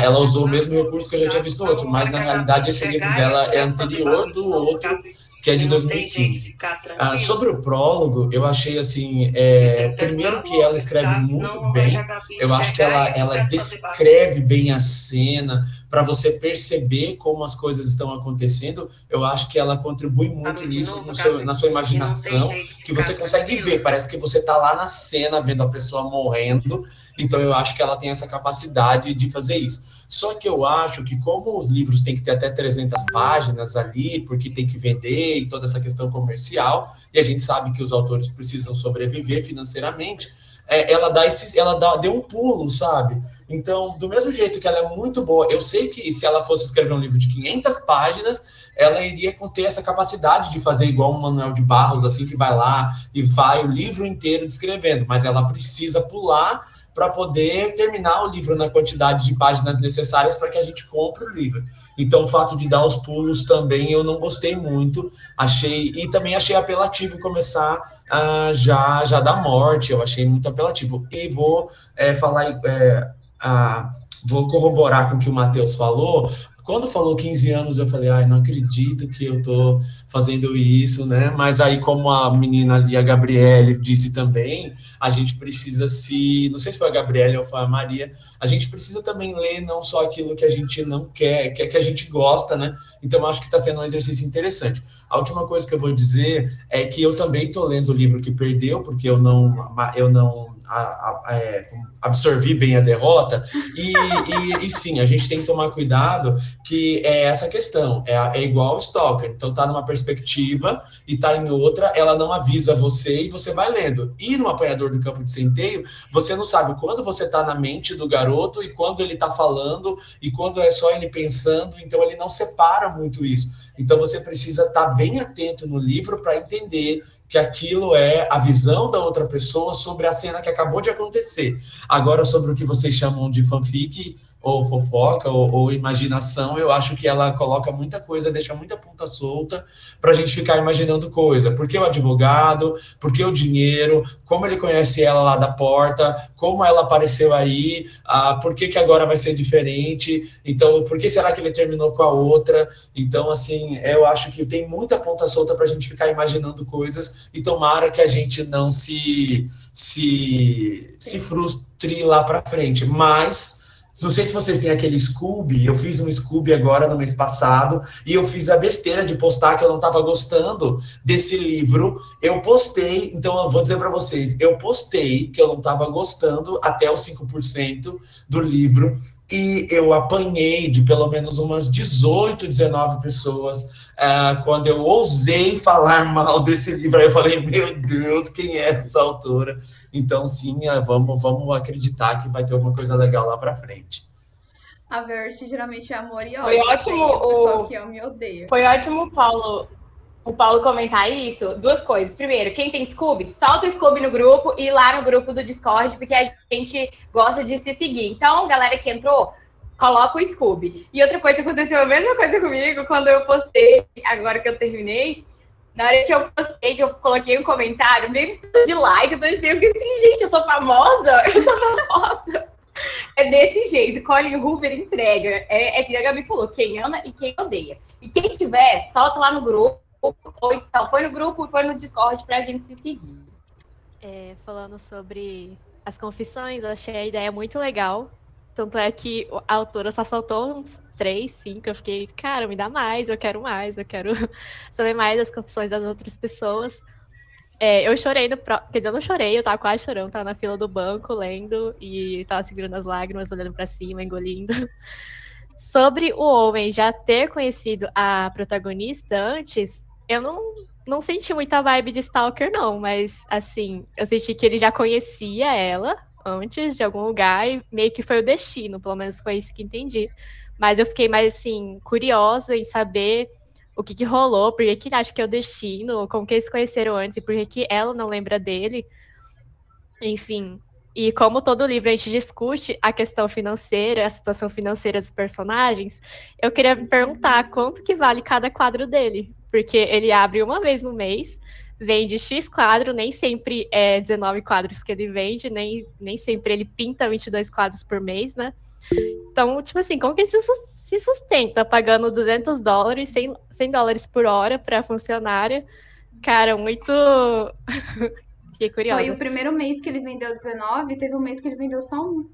ela usou o mesmo recurso que eu já tinha visto outro, mas na realidade esse livro dela é anterior do outro, que é de 2015. Ah, sobre o prólogo, eu achei assim, é, primeiro que ela escreve muito bem, eu acho que ela, ela descreve bem a cena, para você perceber como as coisas estão acontecendo, eu acho que ela contribui muito nisso, seu- na sua imaginação, que você consegue ver, parece que você está lá na cena vendo a pessoa morrendo, então eu acho que ela tem essa capacidade de fazer isso. Só que eu acho que como os livros têm que ter até 300 páginas ali, porque tem que vender e toda essa questão comercial, e a gente sabe que os autores precisam sobreviver financeiramente, é, ela dá esse, ela dá, deu um pulo, sabe? Então, do mesmo jeito que ela é muito boa, eu sei que se ela fosse escrever um livro de 500 páginas, ela iria ter essa capacidade de fazer igual um Manuel de Barros, assim, que vai lá e vai o livro inteiro descrevendo, mas ela precisa pular para poder terminar o livro na quantidade de páginas necessárias para que a gente compre o livro. Então, o fato de dar os pulos também eu não gostei muito. Achei e também achei apelativo começar já já da morte. Eu achei muito apelativo. E vou é, falar, é, ah, vou corroborar com o que o Matheus falou. Quando falou 15 anos, eu falei, ai, não acredito que eu tô fazendo isso, né? Mas aí, como a menina ali, a Gabriele, disse também, a gente precisa se. Não sei se foi a Gabriele ou foi a Maria, a gente precisa também ler não só aquilo que a gente não quer, que, que a gente gosta, né? Então, acho que está sendo um exercício interessante. A última coisa que eu vou dizer é que eu também estou lendo o livro que perdeu, porque eu não, eu não a- é, absorvi bem a derrota. E, e, e sim, a gente tem que tomar cuidado que é essa questão, é, é igual o Stalker. Então tá numa perspectiva e tá em outra, ela não avisa você e você vai lendo. E no apanhador do campo de centeio, você não sabe quando você tá na mente do garoto e quando ele tá falando e quando é só ele pensando, então ele não separa muito isso. Então você precisa estar bem atento no livro para entender que aquilo é a visão da outra pessoa sobre a cena que acabou de acontecer. Agora, sobre o que vocês chamam de fanfic, ou fofoca, ou, ou imaginação, eu acho que ela coloca muita coisa, deixa muita ponta solta para a gente ficar imaginando coisa. Por que o advogado? Por que o dinheiro? Como ele conhece ela lá da porta? Como ela apareceu aí? Ah, por que, que agora vai ser diferente? Então, por que será que ele terminou com a outra? Então, assim, eu acho que tem muita ponta solta para a gente ficar imaginando coisas e tomara que a gente não se, se, se frustre lá para frente. Mas não sei se vocês têm aquele Scooby, eu fiz um Scooby agora no mês passado, e eu fiz a besteira de postar que eu não estava gostando desse livro. Eu postei, então eu vou dizer para vocês, eu postei que eu não estava gostando até os 5% do livro, e eu apanhei de pelo menos umas 18, 19 pessoas ah, quando eu ousei falar mal desse livro. Aí eu falei, meu Deus, quem é essa autora? Então, sim, ah, vamos, vamos acreditar que vai ter alguma coisa legal lá para frente. A Verity geralmente é amor e ódio. Foi ótimo Tem o que ama e odeia. Foi ótimo Paulo, o Paulo comentar isso. Duas coisas. Primeiro, quem tem Scooby, solta o Scooby no grupo e lá no grupo do Discord, porque a gente gosta de se seguir. Então, galera que entrou, coloca o Scooby. E outra coisa, aconteceu a mesma coisa comigo quando eu postei, agora que eu terminei. Na hora que eu postei, que eu coloquei um comentário, meio de like, eu fiquei assim, gente, eu sou famosa? [LAUGHS] Eu sou famosa. É desse jeito, Colin Hoover entrega. É, é que a Gabi falou, quem ama e quem odeia. E quem tiver, solta lá no grupo, ou então põe no grupo põe no Discord pra gente se seguir. É, falando sobre as confissões, achei a ideia muito legal. Tanto é que a autora só soltou uns três, cinco. Eu fiquei, cara, me dá mais, eu quero mais, eu quero [LAUGHS] saber mais das confissões das outras pessoas. É, eu chorei no. Pro... Quer dizer, eu não chorei, eu tava quase chorando, tava na fila do banco lendo e tava segurando as lágrimas, olhando para cima, engolindo. [LAUGHS] Sobre o homem já ter conhecido a protagonista antes, eu não, não senti muita vibe de Stalker, não, mas assim, eu senti que ele já conhecia ela antes de algum lugar e meio que foi o destino, pelo menos foi isso que entendi. Mas eu fiquei mais assim, curiosa em saber o que, que rolou, por que, que ele acha que é o destino, como que eles se conheceram antes e por que, que ela não lembra dele. Enfim. E como todo livro a gente discute a questão financeira, a situação financeira dos personagens, eu queria me perguntar quanto que vale cada quadro dele. Porque ele abre uma vez no mês, vende X quadro, nem sempre é 19 quadros que ele vende, nem, nem sempre ele pinta 22 quadros por mês, né? Então, tipo assim, como que ele se sustenta pagando 200 dólares, 100, 100 dólares por hora para funcionária? Cara, muito. [LAUGHS] Fiquei curiosa. Foi o primeiro mês que ele vendeu 19, teve um mês que ele vendeu só um.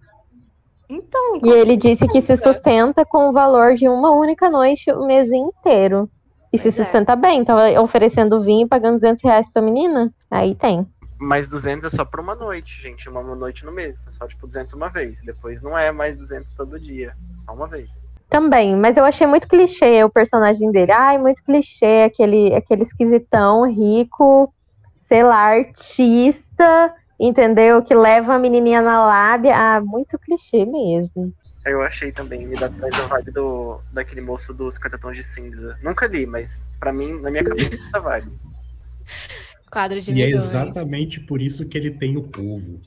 Então. E ele disse que se sustenta com o valor de uma única noite o mês inteiro. E se sustenta bem, tava oferecendo vinho e pagando 200 reais pra menina? Aí tem. Mas 200 é só por uma noite, gente. Uma noite no mês. É só tipo 200 uma vez. Depois não é mais 200 todo dia. Só uma vez. Também, mas eu achei muito clichê o personagem dele. Ai, muito clichê, aquele, aquele esquisitão, rico, sei lá, artista, entendeu? Que leva a menininha na lábia. Ah, muito clichê mesmo. Eu achei também, me dá mais a vibe do, daquele moço dos cartões de cinza. Nunca li, mas pra mim, na minha cabeça, essa vibe. Quadro de E é milhões. exatamente por isso que ele tem o povo.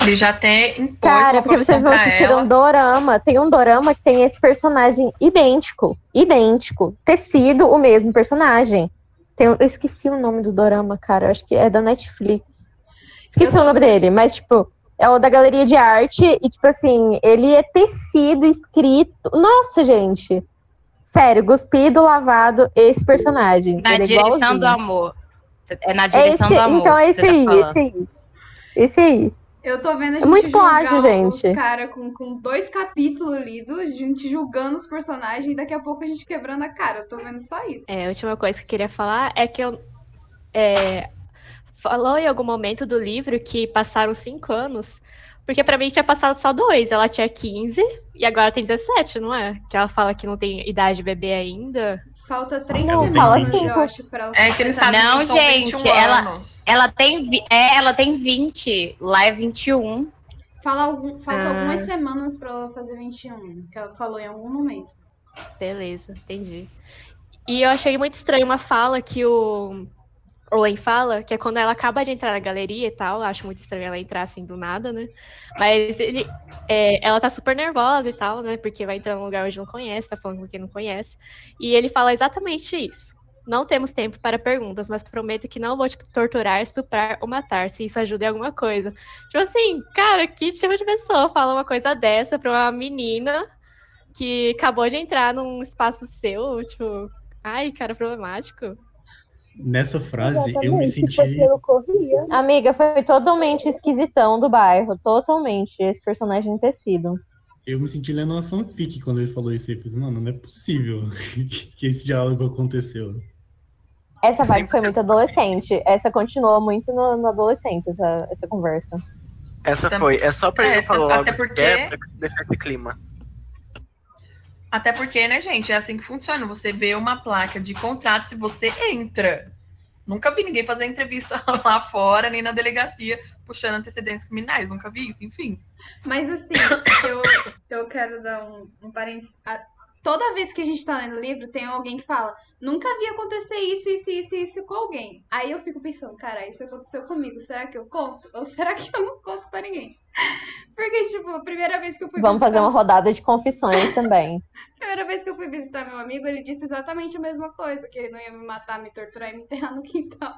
Ele já até impôs Cara, porque vocês não assistiram ela. Dorama. Tem um Dorama que tem esse personagem idêntico. Idêntico. Tecido o mesmo personagem. Tem eu esqueci o nome do Dorama, cara. Eu acho que é da Netflix. Esqueci o nome dele, mas, tipo, é o da galeria de arte. E, tipo assim, ele é tecido, escrito. Nossa, gente. Sério, cuspido, lavado, esse personagem. Na Ele é direção igualzinho. do amor. É na É direção esse, do amor. então é esse tá aí, falando. esse aí. Esse aí. Eu tô vendo a É gente muito julgar plágio, os gente. cara com, com dois capítulos lidos, a gente julgando os personagens e daqui a pouco a gente quebrando a cara. Eu tô vendo só isso. É, a última coisa que eu queria falar é que eu. é, falou em algum momento do livro que passaram cinco anos, porque pra mim tinha passado só dois. Ela tinha 15 e agora tem 17, não é? Que ela fala que não tem idade de bebê ainda. Falta três Não, semanas, fala eu acho, pra ela É que eles completar. sabem Não, que gente, 21 ela, anos. ela tem é, ela tem 20, lá é 21. Fala algum, falta Ah. algumas semanas pra ela fazer 21, que ela falou em algum momento. Beleza, entendi. E eu achei muito estranho uma fala que o Owen fala, que é quando ela acaba de entrar na galeria e tal. Acho muito estranho ela entrar assim do nada, né? Mas ele, é, ela tá super nervosa e tal, né? Porque vai entrar num lugar onde não conhece, tá falando com quem não conhece. E ele fala exatamente isso. Não temos tempo para perguntas, mas prometo que não vou te torturar, estuprar ou matar, se isso ajuda em alguma coisa. Tipo assim, cara, que tipo de pessoa fala uma coisa dessa pra uma menina que acabou de entrar num espaço seu? Tipo, ai, cara, problemático. Nessa frase, eu me Exatamente, senti. corria. Amiga, foi totalmente o esquisitão do bairro. Totalmente. Esse personagem tecido. Eu me senti lendo uma fanfic quando ele falou isso. Eu fiz, mano, não é possível [LAUGHS] que esse diálogo aconteceu. Essa vibe foi muito adolescente. Essa continuou muito no, no adolescente, essa, essa conversa. Essa foi. É só pra É, ele falar até porque- que é pra deixar esse clima. Até porque, né, gente, é assim que funciona. Você vê uma placa de contrato se você entra. Nunca vi ninguém fazer entrevista [LAUGHS] lá fora, nem na delegacia, puxando antecedentes criminais. Nunca vi isso, enfim. Mas assim, eu, eu quero dar um, um parênteses. Toda vez que a gente tá lendo o livro, tem alguém que fala: nunca vi acontecer isso, isso, isso, isso com alguém. Aí eu fico pensando: cara, isso aconteceu comigo. Será que eu conto? Ou será que eu não conto pra ninguém? [LAUGHS] Porque, tipo, a primeira vez que eu fui Vamos fazer uma rodada de confissões também. [LAUGHS] a primeira vez que eu fui visitar meu amigo, ele disse exatamente a mesma coisa: que ele não ia me matar, me torturar e me enterrar no [LAUGHS] quintal.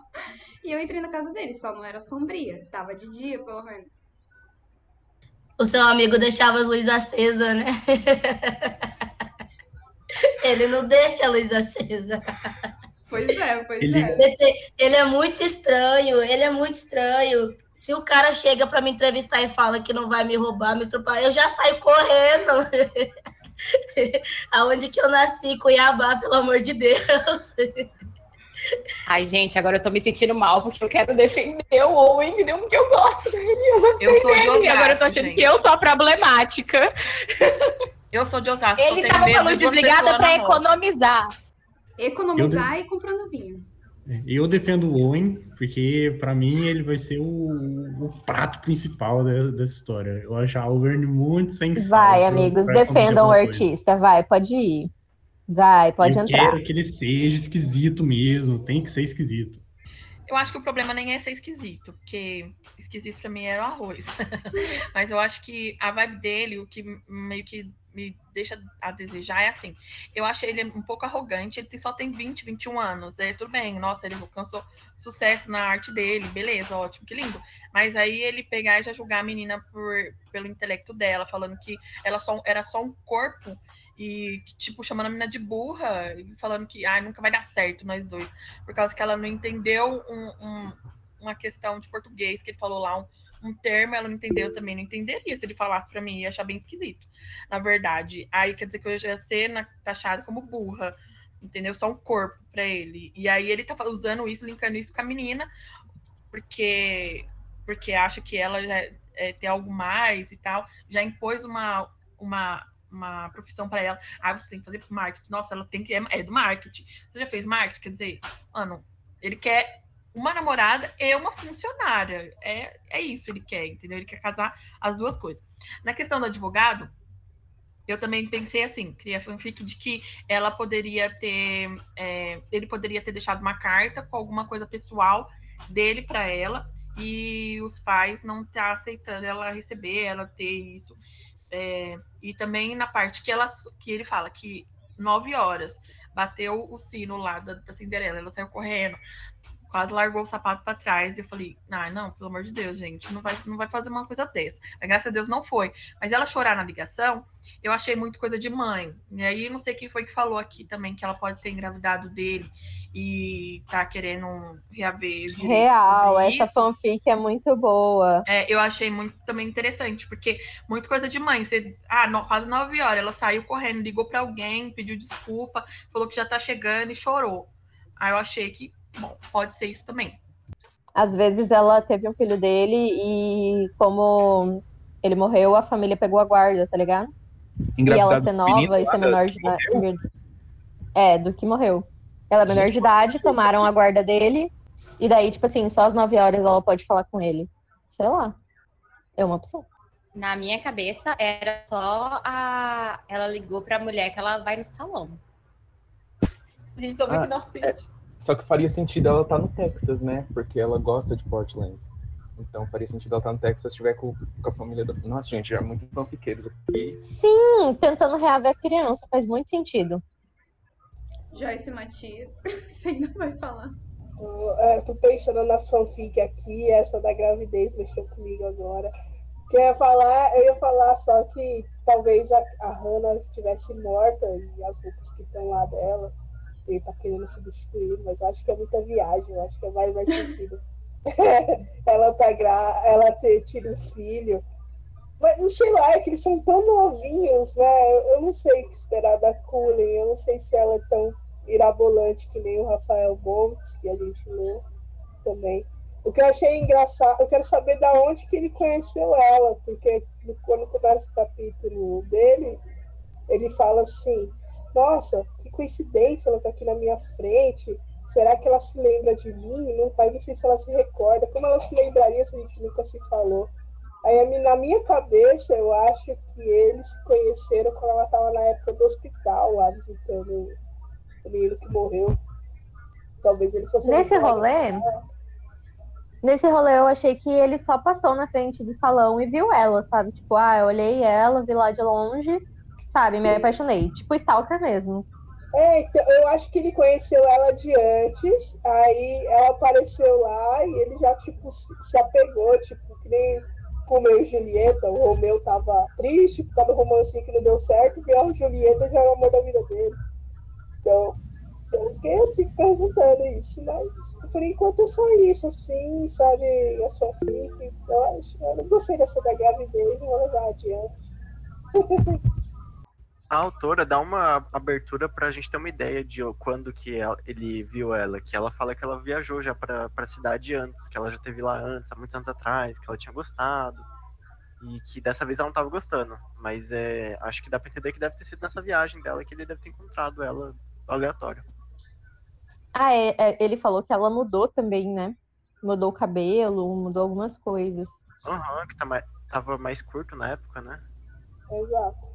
E eu entrei na casa dele, só não era sombria. Tava de dia, pelo menos. O seu amigo deixava as luzes acesas, né? Ele não deixa a luz acesa. Pois é, pois Ele- é. Ele, ele é muito estranho, ele é muito estranho. Se o cara chega pra me entrevistar e fala que não vai me roubar, me estuprar, eu já saio correndo. [LAUGHS] Aonde que eu nasci, Cuiabá, pelo amor de Deus. Ai, gente, agora eu tô me sentindo mal porque eu quero defender o Owen, entendeu? Porque eu gosto dele. Eu, Eu sou de dele, Agora eu tô achando gente. que eu sou a problemática. [LAUGHS] Eu sou de Osasco. Ele eu tava com a luz desligada moto. economizar. Economizar e comprando vinho. Eu defendo o Owen, porque pra mim ele vai ser o, o prato principal de- dessa história. Eu acho a Alverne muito sem. Vai, amigos, defendam o coisa. artista. Vai, pode ir. Vai, pode eu entrar. quero que ele seja esquisito mesmo, tem que ser esquisito. Eu acho que o problema nem é ser esquisito, porque esquisito pra mim era o arroz. [LAUGHS] Mas eu acho que a vibe dele, o que meio que me deixa a desejar é assim. Eu acho ele um pouco arrogante, ele só tem 20, 21 anos. É tudo bem, nossa, ele alcançou sucesso na arte dele, beleza, ótimo, que lindo. Mas aí ele pegar e já julgar a menina por, pelo intelecto dela, falando que ela só, era só um corpo e, tipo, chamando a menina de burra e falando que ai, nunca vai dar certo nós dois, por causa que ela não entendeu um- um- uma questão de português que ele falou lá, um, um termo, ela não entendeu eu também, não entenderia se ele falasse pra mim, ia achar bem esquisito, na verdade. Aí quer dizer que eu ia ser na- taxada como burra, entendeu? Só um corpo pra ele. E aí ele tá usando isso, linkando isso com a menina, porque porque acha que ela já é, tem algo mais e tal, já impôs uma, uma, uma profissão para ela. Ah, você tem que fazer marketing. Nossa, ela tem que. É, é do marketing. Você já fez marketing? Quer dizer, mano, ele quer uma namorada e uma funcionária. É, é isso ele quer, entendeu? Ele quer casar as duas coisas. Na questão do advogado, eu também pensei assim, criei fanfic de que ela poderia ter, é, ele poderia ter deixado uma carta com alguma coisa pessoal dele para ela e os pais não tá aceitando ela receber, ela ter isso. É, e também na parte que ela que ele fala que nove horas bateu o sino lá da, da Cinderela, ela saiu correndo, quase largou o sapato para trás. E eu falei, ah, não, pelo amor de Deus, gente, não vai, não vai fazer uma coisa dessa. Mas graças a Deus não foi. Mas ela chorar na ligação, eu achei muito coisa de mãe. E aí não sei quem foi que falou aqui também que ela pode ter engravidado dele e tá querendo reaver Real, essa isso. fanfic é muito boa. É, eu achei muito também interessante, porque muito coisa de mãe. Você, ah, no- quase nove horas, ela saiu correndo, ligou pra alguém, pediu desculpa, falou que já tá chegando e chorou. Aí eu achei que, bom, pode ser isso também. Às vezes ela teve um filho dele e como ele morreu, a família pegou a guarda, tá ligado? E ela ser nova menino e ser menor de idade. É, do que morreu. Ela é menor de idade, tomaram a guarda dele, e daí, tipo assim, só às 9 horas ela pode falar com ele. Sei lá. É uma opção. Na minha cabeça, era só a. Ela ligou pra mulher que ela vai no salão. Gente, sou muito Ah, inocente. Só que faria sentido ela estar no Texas, né? Porque ela gosta de Portland. Então faria sentido ela estar no Texas se estiver com, com a família da. Nossa, gente, já é muito fanfiqueiros aqui. Sim, tentando reaver a criança, faz muito sentido. Joyce Matias, [LAUGHS] você ainda vai falar. Tô, é, tô pensando nas fanfic aqui, essa da gravidez mexeu comigo agora. Que eu ia falar, eu ia falar só que talvez a, a Hannah estivesse morta e as roupas que estão lá dela, ele tá querendo substituir, mas eu acho que é muita viagem, eu acho que vai mais sentido. [LAUGHS] ela tá gra... ela ter tido um filho. Mas não sei lá, é que eles são tão novinhos, né? Eu, não sei o que esperar da Cullen, eu não sei se ela é tão irabolante que nem o Rafael Montes, que a gente leu também. O que eu achei engraçado, eu quero saber da onde que ele conheceu ela, porque quando começa o capítulo dele, ele fala assim, nossa, que coincidência, ela tá aqui na minha frente, será que ela se lembra de mim? Não, pai, não sei se ela se recorda, como ela se lembraria se a gente nunca se falou? Aí, na minha cabeça, eu acho que eles se conheceram quando ela estava na época do hospital, lá visitando o menino que morreu. Talvez ele fosse. Nesse rolê, nesse rolê eu achei que ele só passou na frente do salão e viu ela, sabe? Tipo, ah, eu olhei ela, vi lá de longe, sabe? Me apaixonei. Tipo, Stalker mesmo. É, então, eu acho que ele conheceu ela de antes, aí ela apareceu lá e ele já, tipo, se apegou, tipo, que nem Romeu e Julieta, o Romeu tava triste por causa do romancinho que não deu certo, e a Julieta já era o amor da vida dele. Então, eu fiquei assim, perguntando isso, mas por enquanto é só isso, assim, sabe, a sua filha, eu acho, eu não gostei dessa da gravidez, vou levar adiante. [LAUGHS] a autora dá uma abertura para a gente ter uma ideia de quando que ele viu ela, que ela fala que ela viajou já para a cidade antes, que ela já teve lá antes, há muitos anos atrás, que ela tinha gostado e que dessa vez ela não estava gostando, mas é, acho que dá para entender que deve ter sido nessa viagem dela que ele deve ter encontrado ela aleatório. Ah, é, é, ele falou que ela mudou também, né? Mudou o cabelo, mudou algumas coisas. Aham, uhum, que tá mais, tava mais curto na época, né? Exato.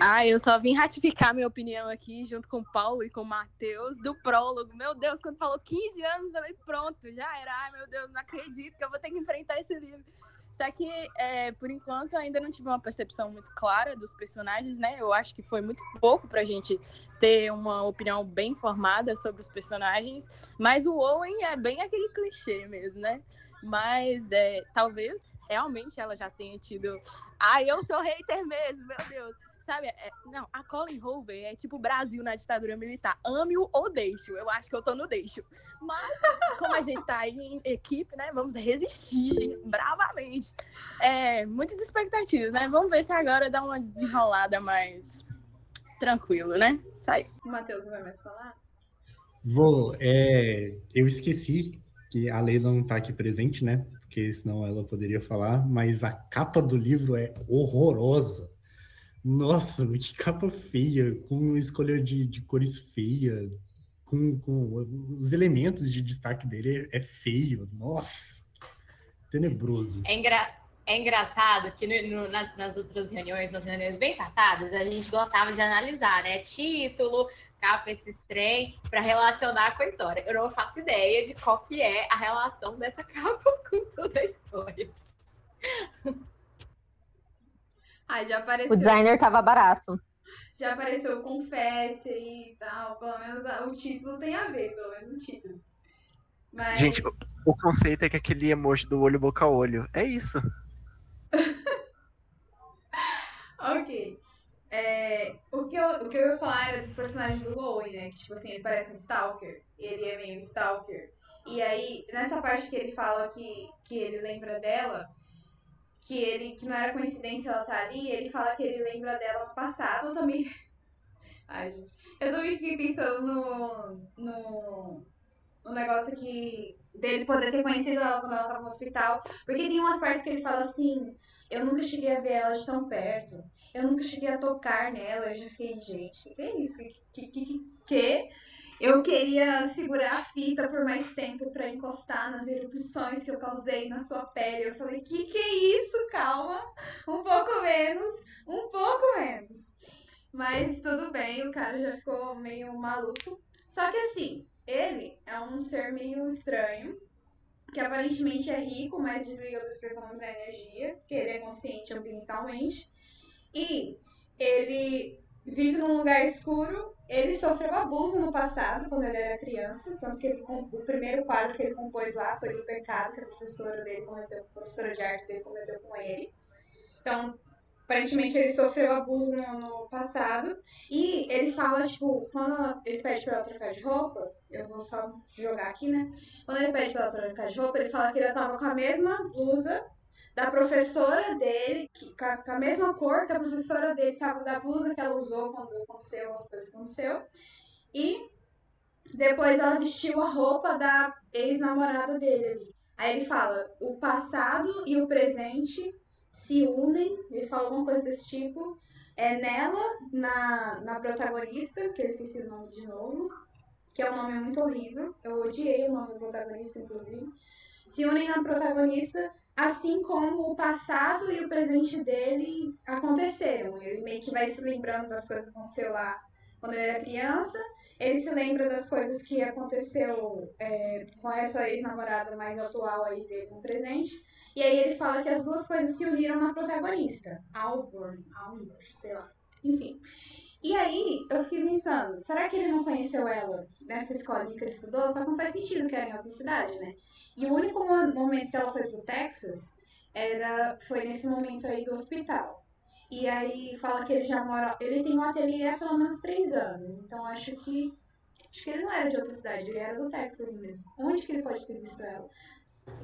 Ah, eu só vim ratificar minha opinião aqui, junto com o Paulo e com o Matheus, do prólogo. Meu Deus, quando falou 15 anos, falei, pronto, já era. Ai, meu Deus, não acredito que eu vou ter que enfrentar esse livro. Só que, é, por enquanto, ainda não tive uma percepção muito clara dos personagens, né? Eu acho que foi muito pouco pra gente ter uma opinião bem formada sobre os personagens. Mas o Owen é bem aquele clichê mesmo, né? Mas é, talvez realmente ela já tenha tido. Ah, eu sou hater mesmo, meu Deus sabe? É, não, a Colin Hoover é tipo o Brasil na ditadura militar. Ame-o ou deixo. Eu acho que eu tô no deixo. Mas, como a gente tá aí em equipe, né? Vamos resistir bravamente. É, muitas expectativas, né? Vamos ver se agora dá uma desenrolada mais tranquilo, né? Só isso. O Matheus vai mais falar? Vou. É, eu esqueci que a Leila não tá aqui presente, né? Porque senão ela poderia falar, mas a capa do livro é horrorosa. Nossa, que capa feia, com escolha de, de cores feia, com, com os elementos de destaque dele é, é feio. Nossa, tenebroso. É, engra, é engraçado que no, no, nas, nas outras reuniões, nas reuniões bem passadas, a gente gostava de analisar, né? Título, capa, esse trem, para relacionar com a história. Eu não faço ideia de qual que é a relação dessa [LAUGHS] capa com toda a história. Ai, já apareceu. O designer tava barato. Já apareceu Confesse e tal. Pelo menos o título tem a ver, pelo menos o título. Mas... Gente, o, o conceito é que aquele emoji do olho boca a olho. É isso. [LAUGHS] ok. É, o, que eu, o que eu ia falar era do personagem do Owen, né? Que, tipo assim, ele parece um Stalker. Ele é meio Stalker. E aí, nessa parte que ele fala que, que ele lembra dela, que ele que não era coincidência ela estar tá ali, ele fala que ele lembra dela no passado eu também. [LAUGHS] Ai, gente. Eu também fiquei pensando no, no, no negócio que dele poder ter conhecido ela quando ela estava no hospital. Porque tem umas partes que ele fala assim, eu nunca cheguei a ver ela de tão perto. Eu nunca cheguei a tocar nela. Eu já fiquei, gente, que é isso? Que, que, que, que? Eu queria segurar a fita por mais tempo para encostar nas erupções que eu causei na sua pele. Eu falei, que que é isso? Calma, um pouco menos, um pouco menos. Mas tudo bem, o cara já ficou meio maluco. Só que assim, ele é um ser meio estranho, que aparentemente é rico, mas desliga dos para economizar energia, porque ele é consciente ambientalmente. E ele vive num lugar escuro. Ele sofreu abuso no passado, quando ele era criança. Tanto que ele, o primeiro quadro que ele compôs lá foi do pecado que a professora dele cometeu, a professora de arte dele cometeu com ele. Então, aparentemente ele sofreu abuso no, no, passado. E ele fala, tipo, quando ele pede pra ela trocar de roupa, eu vou só jogar aqui, né? Quando ele pede pra ela trocar de roupa, ele fala que ele tava com a mesma blusa da professora dele, que, com, a, com a mesma cor que a professora dele tava da blusa que ela usou quando aconteceu as coisas que aconteceu. E depois ela vestiu a roupa da ex-namorada dele ali. Aí ele fala: o passado e o presente se unem. Ele fala alguma coisa desse tipo. É nela, na, na protagonista, que eu esqueci o nome de novo, que é um nome muito horrível. Eu odiei o nome do protagonista, inclusive. se unem na protagonista, assim como o passado e o presente dele aconteceram. Ele meio que vai se lembrando das coisas que aconteceu lá quando ele era criança, ele se lembra das coisas que aconteceu é, com essa ex-namorada mais atual aí dele no presente, e aí ele fala que as duas coisas se uniram na protagonista, Alborn, Alborn, sei lá, enfim. E aí, eu fiquei pensando, será que ele não conheceu ela nessa escolinha que ele estudou? Só que não faz sentido que era em outra cidade, né? E o único momento que ela foi pro Texas era, foi nesse momento aí do hospital. E aí fala que ele já mora. Ele tem um ateliê há pelo menos três anos. Então acho que. Acho que ele não era de outra cidade, ele era do Texas mesmo. Onde que ele pode ter visto ela?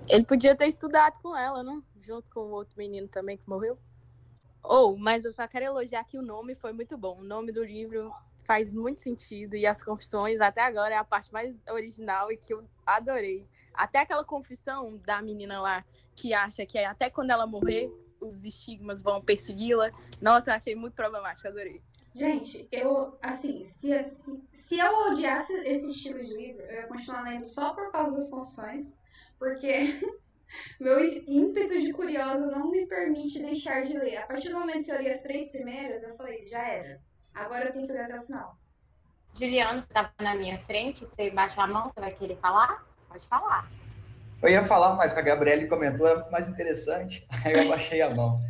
Ele podia ter estudado com ela, né? Junto com o outro menino também que morreu. Ou, oh, mas eu só quero elogiar que o nome foi muito bom. O nome do livro faz muito sentido e as confissões até agora é a parte mais original e que eu adorei. Até aquela confissão da menina lá que acha que é até quando ela morrer os estigmas vão persegui-la. Nossa, achei muito problemático, adorei. Gente, eu, assim, se, se, se eu odiasse esse estilo de livro, eu ia continuar lendo só por causa das confissões, porque [LAUGHS] meu ímpeto de curiosa não me permite deixar de ler. A partir do momento que eu li as três primeiras, eu falei, já era. Agora eu tenho que ler até o final. Juliano, você estava na minha frente, você baixou a mão, você vai querer falar? Pode falar. Eu ia falar mais com a Gabriele comentou, era mais interessante, [LAUGHS] aí eu baixei a mão.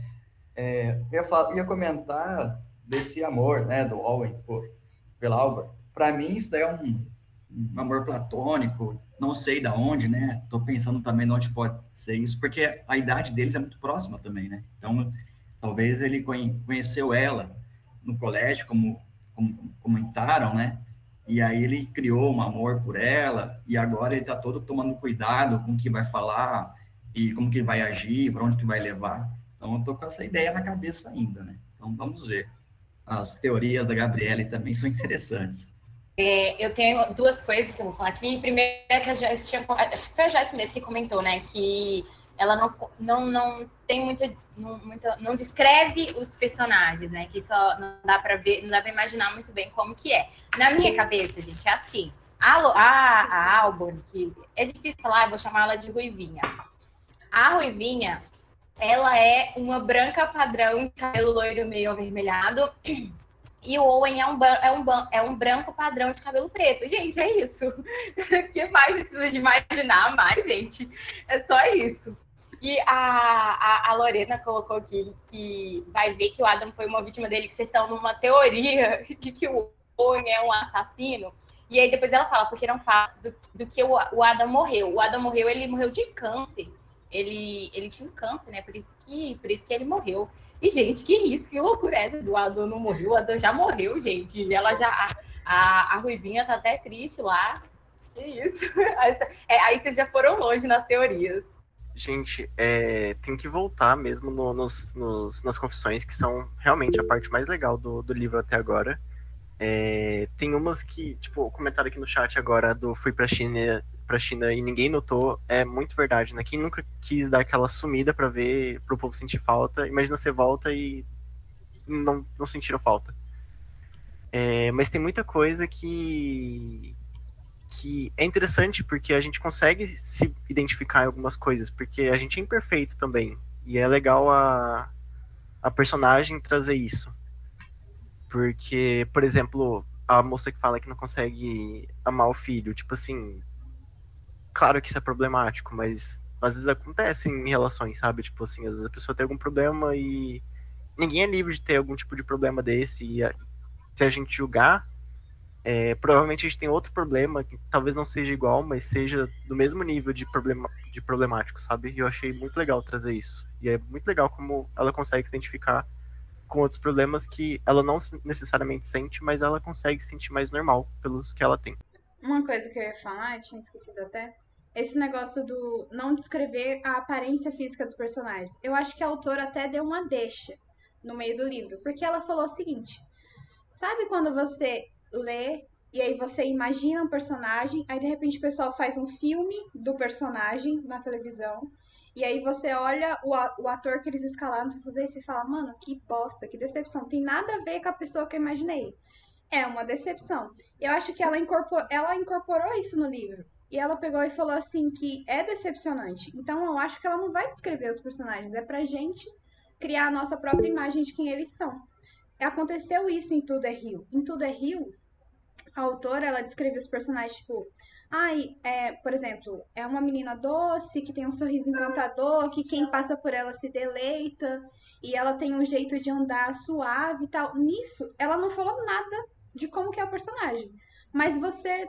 É, eu ia, falar, ia comentar desse amor, né, do Owen por, pela Alba. Para mim, isso daí é um, um, amor platônico, não sei da onde, né, tô pensando também de onde pode ser isso, porque a idade deles é muito próxima também, né, então talvez ele conheceu ela no colégio, como, como comentaram, né, e aí ele criou um amor por ela, e agora ele está todo tomando cuidado com o que vai falar, e como que vai agir, para onde que vai levar. Então eu estou com essa ideia na cabeça ainda, né? Então vamos ver. As teorias da Gabriele também são interessantes. É, eu tenho duas coisas que eu vou falar aqui. Primeiro é que a Joyce tinha, acho que foi a Joyce mesmo que comentou, né, que ela não, não, não tem muita, não, muita, não descreve os personagens, né? Que só não dá para ver, não dá para imaginar muito bem como que é. Na minha cabeça, gente, é assim. A, a, a Albon, que é difícil falar, eu vou chamar ela de Ruivinha. A Ruivinha, ela é uma branca padrão, cabelo loiro meio avermelhado. E o Owen é um, é, um, é um branco padrão de cabelo preto. Gente, é isso. [LAUGHS] O que mais precisa de imaginar mais, gente? É só isso. E a, a, a, Lorena colocou aqui que vai ver que o Adam foi uma vítima dele, que vocês estão numa teoria [LAUGHS] de que o Owen é um assassino. E aí depois ela fala, porque não fala do, do que o, o Adam morreu. O Adam morreu, ele morreu de câncer. Ele, ele tinha um câncer, né? Por isso, que, por isso que ele morreu. E, gente, que isso, que loucura é essa do Adam não morreu? O Adam já morreu, gente. E ela já. A, a, a Ruivinha tá até triste lá. Que isso. [LAUGHS] É, aí vocês já foram longe nas teorias. Gente, é, tem que voltar mesmo no, nos, nos, nas confissões, que são realmente a parte mais legal do, do livro até agora. É, tem umas que, tipo, o comentário aqui no chat agora do fui pra China, pra China e ninguém notou, é muito verdade, né? Quem nunca quis dar aquela sumida para ver, pro povo sentir falta, imagina você volta e não, não sentiram falta. É, mas tem muita coisa que, que é interessante porque a gente consegue se identificar em algumas coisas, porque a gente é imperfeito também. E é legal a, a personagem trazer isso. Porque, por exemplo, a moça que fala que não consegue amar o filho, tipo assim. Claro que isso é problemático, mas às vezes acontece em relações, sabe? Tipo assim, às vezes a pessoa tem algum problema e ninguém é livre de ter algum tipo de problema desse. E se a gente julgar, é, provavelmente a gente tem outro problema que talvez não seja igual, mas seja do mesmo nível de, problema, de problemático, sabe? E eu achei muito legal trazer isso. E é muito legal como ela consegue se identificar com outros problemas que ela não necessariamente sente, mas ela consegue se sentir mais normal pelos que ela tem. Uma coisa que eu ia falar, tinha esquecido até, esse negócio do não descrever a aparência física dos personagens. Eu acho que a autora até deu uma deixa no meio do livro, porque ela falou o seguinte: sabe quando você lê e aí você imagina um personagem, aí de repente o pessoal faz um filme do personagem na televisão, e aí você olha o, ator que eles escalaram pra fazer isso e fala, mano, que bosta, que decepção, tem nada a ver com a pessoa que eu imaginei. É uma decepção. Eu acho que ela, incorpor, ela incorporou isso no livro. E ela pegou e falou assim que é decepcionante. Então eu acho que ela não vai descrever os personagens, é pra gente criar a nossa própria imagem de quem eles são. Aconteceu isso em Tudo é Rio. Em Tudo é Rio, a autora ela descreve os personagens tipo, ai, é, por exemplo, é uma menina doce que tem um sorriso encantador, que quem passa por ela se deleita e ela tem um jeito de andar suave e tal. Nisso, ela não falou nada de como que é o personagem, mas você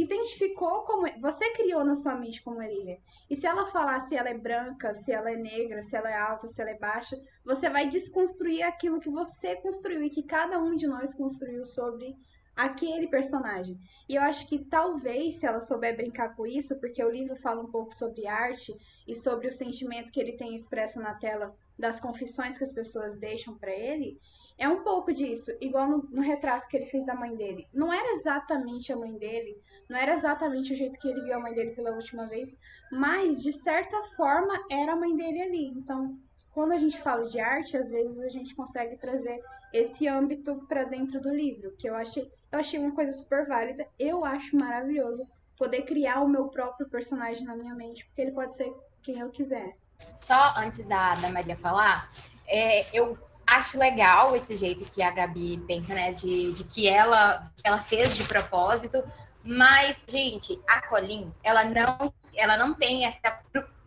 identificou como você criou na sua mente como ele é. E se ela falar se ela é branca, se ela é negra, se ela é alta, se ela é baixa, você vai desconstruir aquilo que você construiu e que cada um de nós construiu sobre aquele personagem. E eu acho que talvez se ela souber brincar com isso, porque o livro fala um pouco sobre arte e sobre o sentimento que ele tem expresso na tela das confissões que as pessoas deixam para ele, é um pouco disso, igual no, no, retrato que ele fez da mãe dele. Não era exatamente a mãe dele, não era exatamente o jeito que ele viu a mãe dele pela última vez, mas de certa forma era a mãe dele ali. Então, quando a gente fala de arte, às vezes a gente consegue trazer esse âmbito para dentro do livro, que eu achei, eu achei uma coisa super válida. Eu acho maravilhoso poder criar o meu próprio personagem na minha mente, porque ele pode ser quem eu quiser. Só antes da, da Maria falar, é, eu acho legal esse jeito que a Gabi pensa, né? De, de que ela, ela fez de propósito. Mas, gente, a Colin, ela não, ela não tem essa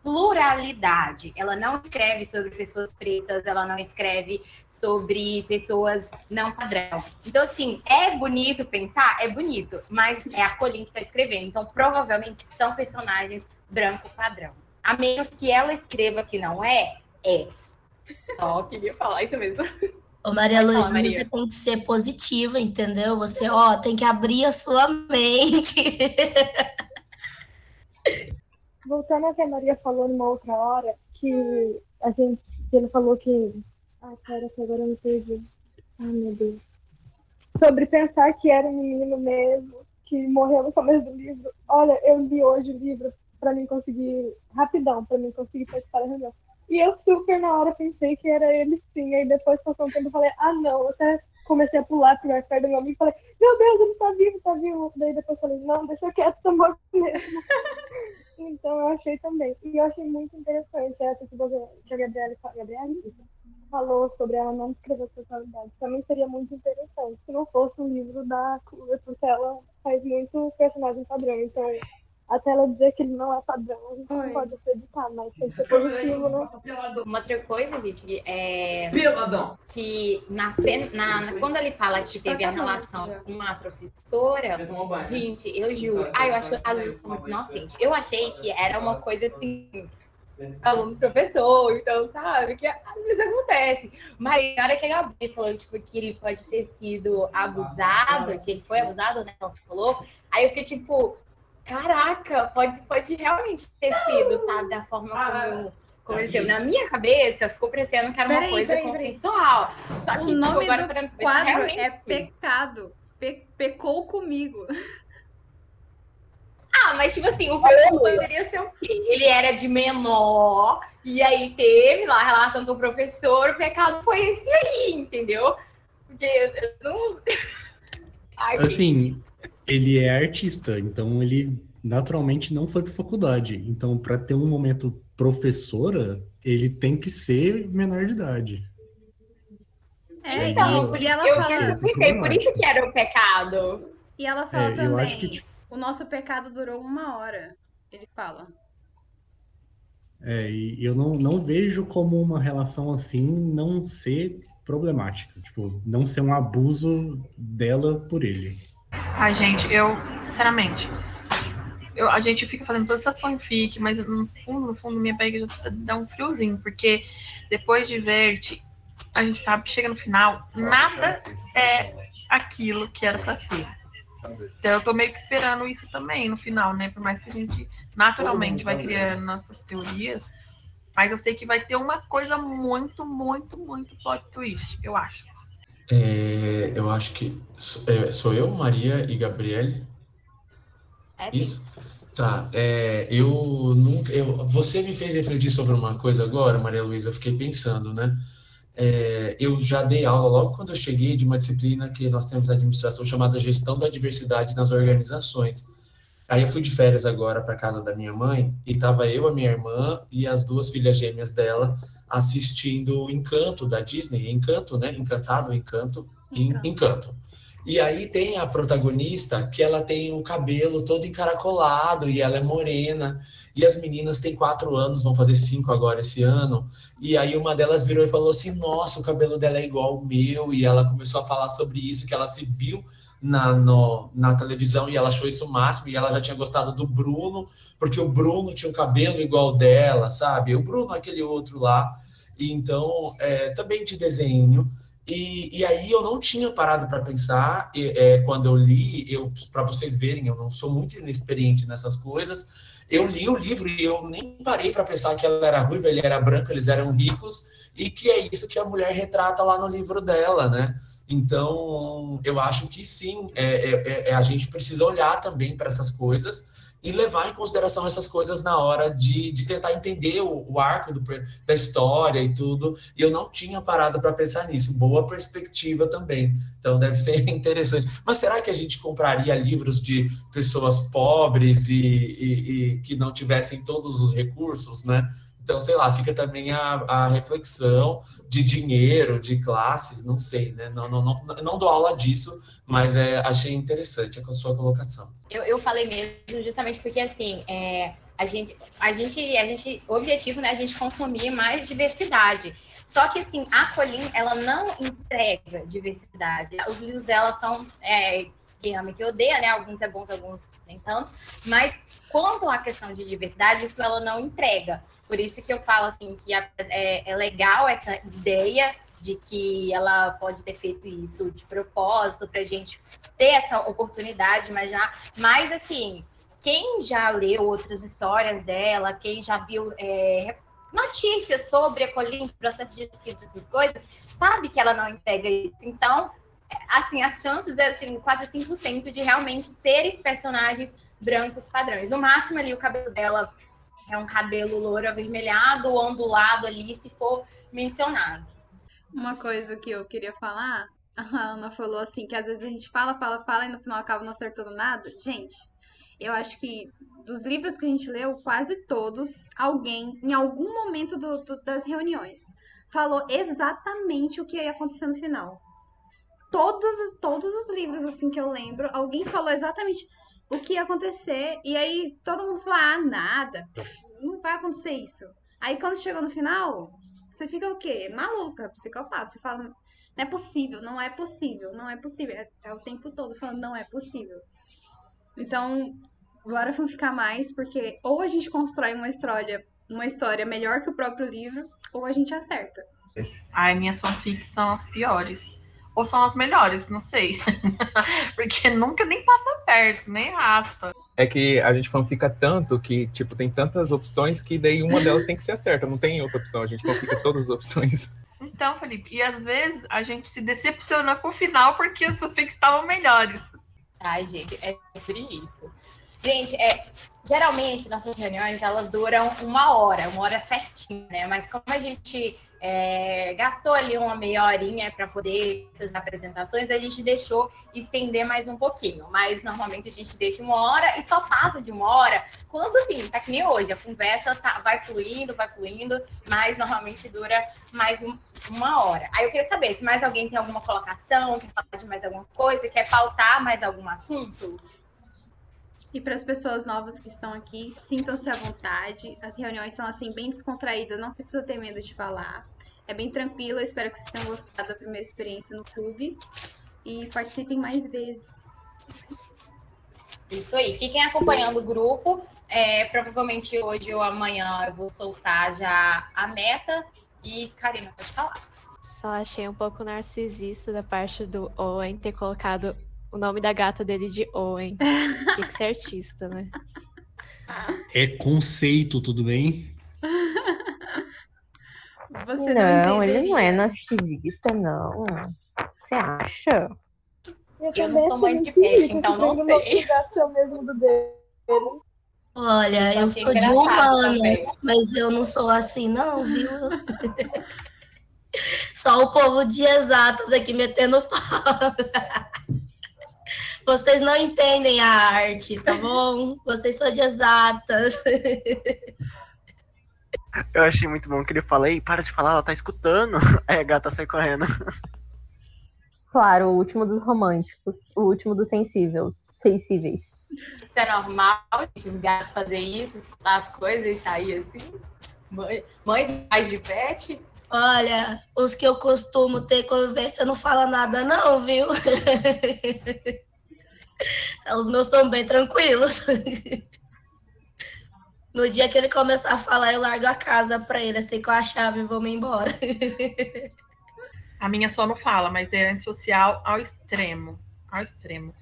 pluralidade. Ela não escreve sobre pessoas pretas, ela não escreve sobre pessoas não padrão. Então, assim, é bonito pensar? É bonito, mas é a Colin que está escrevendo. Então, provavelmente são personagens branco padrão. A menos que ela escreva que não é, é. Só queria falar isso mesmo. Ô, Maria Luísa, você tem que ser positiva, entendeu? Você, ó, tem que abrir a sua mente. [LAUGHS] Voltando ao que a Maria falou numa outra hora, que a gente, que ele falou que. Ah, pera, que agora eu me perdi. Ai, meu Deus. Sobre pensar que era um menino mesmo, que morreu no começo do livro. Olha, eu li hoje o livro para mim conseguir, rapidão, para mim conseguir participar da reunião. E eu super na hora pensei que era ele sim. Aí depois passou um tempo e falei, ah não, eu até comecei a pular pro perto do meu amigo e falei, meu Deus, ele tá vivo, tá vivo. Daí depois falei, não, deixa quieto, tá morto mesmo. [LAUGHS] então eu achei também. E eu achei muito interessante essa que, você, que a Gabriela, Gabriela falou sobre ela não escrever sexualidade. Também seria muito interessante se não fosse um livro da Cooler, porque ela faz muito personagem padrão. Então até ela dizer que ele não é padrão, a gente Oi. não pode acreditar, mas tem que ser positivo, né? Uma outra coisa, gente, é. Peladão! Que na cena, na, quando ele fala que teve a relação com uma professora, gente, eu juro. Ah, eu acho às vezes sou muito inocente. Eu achei que era uma coisa assim aluno professor, então, sabe, que às vezes acontece. Mas na hora que a Gabi falou, tipo, que ele pode ter sido abusado, que ele foi abusado, né, ela falou, aí eu fiquei, tipo, caraca, pode, pode realmente ter sido, sabe, da forma como aconteceu. Na minha cabeça, ficou parecendo que era uma coisa peraí, consensual. Peraí. Só que, o tipo, nome agora do quadro realmente... é Pecado. Pe pecou comigo. Ah, mas tipo assim, o pecado poderia ser o quê? Ele era de menor, e aí teve lá a relação com o professor, o pecado foi esse aí, entendeu? Porque eu não... [LAUGHS] Ai, assim, gente ele é artista, então ele naturalmente não foi para faculdade. Então, para ter um momento professora, ele tem que ser menor de idade. É, então, e ela eu fala... pensei, por isso que era o pecado. E ela fala É, eu também, acho que, tipo- o nosso pecado durou uma hora. Ele fala. É, e eu não, não vejo como uma relação assim não ser problemática. Tipo, não ser um abuso dela por ele. Ai, gente, eu, sinceramente, eu, a gente fica fazendo todas essas fanfic, mas no fundo, no fundo, minha pega já dá um friozinho, porque depois de Verte, a gente sabe que chega no final, nada é aquilo que era pra ser. Então eu tô meio que esperando isso também no final, né? Por mais que a gente naturalmente vai criando nossas teorias, mas eu sei que vai ter uma coisa muito, muito, muito plot twist, eu acho. É, eu acho que é, sou eu, Maria e Gabriele. É Isso? Tá. É, eu nunca. Eu, você me fez refletir sobre uma coisa agora, Maria Luísa. Eu fiquei pensando, né? É, eu já dei aula logo quando eu cheguei de uma disciplina que nós temos na administração chamada Gestão da Diversidade nas Organizações. Aí eu fui de férias agora para casa da minha mãe e tava eu, a minha irmã e as duas filhas gêmeas dela assistindo Encanto da Disney, Encanto, né? Encantado, Encanto, Encanto. Encanto. E aí tem a protagonista que ela tem o cabelo todo encaracolado e ela é morena. E as meninas têm quatro anos, vão fazer cinco agora esse ano. E aí uma delas virou e falou assim: Nossa, o cabelo dela é igual ao meu. E ela começou a falar sobre isso, que ela se viu na, no, na televisão e ela achou isso o máximo. E ela já tinha gostado do Bruno, porque o Bruno tinha um cabelo igual dela, sabe? O Bruno, aquele outro lá. E então, é, também de desenho. E, e, aí eu não tinha parado para pensar é, quando eu li, eu para vocês verem, eu não sou muito inexperiente nessas coisas. Eu li o livro e eu nem parei para pensar que ela era ruiva, ele era branco, eles eram ricos e que é isso que a mulher retrata lá no livro dela, né? Então eu acho que sim, é, é, é a gente precisa olhar também para essas coisas e levar em consideração essas coisas na hora de, de tentar entender o, o arco do, da história e tudo. E eu não tinha parado para pensar nisso. Boa perspectiva também. Então deve ser [LAUGHS] interessante. Mas será que a gente compraria livros de pessoas pobres e, e que não tivessem todos os recursos, né? Então, sei lá, fica também a, a reflexão de dinheiro, de classes, não sei, né? Não, não, não, não dou aula disso, mas é, achei interessante a sua colocação. Eu, eu falei mesmo justamente porque, assim, é, a gente, a gente, a gente, o objetivo, né, a gente consumir mais diversidade. Só que, assim, a Colin, ela não entrega diversidade. Os livros dela são é, quem ama e que odeia, né? Alguns é bons, alguns nem tanto. Mas quanto à questão de diversidade, isso ela não entrega. Por isso que eu falo assim que é, é, legal essa ideia de que ela pode ter feito isso de propósito para a gente ter essa oportunidade, mas já, mas assim, quem já leu outras histórias dela, quem já viu é, notícias sobre a Colin, processo de escrita, essas coisas, sabe que ela não entrega isso. Então, assim, as chances é assim, quase 5% de realmente serem personagens brancos padrões. No máximo ali o cabelo dela é um cabelo louro avermelhado, ondulado ali, se for mencionado. Uma coisa que eu queria falar, a Ana falou assim, que às vezes a gente fala, fala, fala e no final acaba não acertando nada. Gente, eu acho que dos livros que a gente leu, quase todos, alguém, em algum momento do, do, das reuniões, falou exatamente o que ia acontecer no final. Todos, todos os livros, assim, que eu lembro, alguém falou exatamente o que ia acontecer. E aí todo mundo falou: ah, nada, não vai acontecer isso. Aí quando chegou no final, você fica o quê? Maluca, psicopata. Você fala: não é possível, não é possível, não é possível. É, é o tempo todo falando: não é possível. Então, bora ficar mais, porque ou a gente constrói uma história, uma história melhor que o próprio livro, ou a gente acerta. Ai, minhas fanfics são as piores ou são as melhores, não sei. [LAUGHS] Porque nunca nem passa perto, nem raspa. É que a gente fanfica tanto que, tipo, tem tantas opções que daí uma delas tem que ser certa, não tem outra opção, a gente fanfica [LAUGHS] todas as opções. Então, Felipe, e às vezes a gente se decepciona com o final porque as fanfics estavam melhores. Ai, gente, é sobre isso. Gente, é, geralmente nossas reuniões elas duram uma hora, uma hora certinha, né? Mas como a gente é, gastou ali uma meia horinha para poder essas apresentações, a gente deixou estender mais um pouquinho. Mas normalmente a gente deixa uma hora e só passa de uma hora quando assim, tá que nem hoje, a conversa tá, vai fluindo, vai fluindo, mas normalmente dura mais um, uma hora. Aí eu queria saber se mais alguém tem alguma colocação, quer falar de mais alguma coisa, quer pautar mais algum assunto. E para as pessoas novas que estão aqui, sintam-se à vontade. As reuniões são assim bem descontraídas, não precisa ter medo de falar. É bem tranquilo, espero que vocês tenham gostado da primeira experiência no clube e participem mais vezes. Isso aí, fiquem acompanhando o grupo. É, provavelmente hoje ou amanhã eu vou soltar já a meta. E Karina, pode falar. Só achei um pouco narcisista da parte do Owen ter colocado o nome da gata dele de Owen. [LAUGHS] Tinha que ser artista, né? É conceito, tudo bem? Você não, não ele não é narcisista, não. Você acha? Eu, eu não sou mãe de peixe, então não sei. mesmo do dele. Olha, eu, eu sou de humanas, mas eu não sou assim, não, viu? [LAUGHS] Só o povo de exatas aqui metendo pau. [LAUGHS] Vocês não entendem a arte, tá bom? Vocês são de exatas. Eu achei muito bom que ele fala, ei, para de falar, ela tá escutando. [LAUGHS] Aí a gata sai correndo. Claro, o último dos românticos, o último dos sensíveis, sensíveis. Isso é normal, gente, os gatos fazer isso, escutar as coisas e sair assim? Mãe, mães mais de pet? Olha, os que eu costumo ter convivência não fala nada não, viu? [LAUGHS] [LAUGHS] Os meus são bem tranquilos. [LAUGHS] No dia que ele começar a falar, eu largo a casa pra ele, assim com a chave e vou me embora. [LAUGHS] A minha só não fala, mas é antissocial ao extremo. Ao extremo.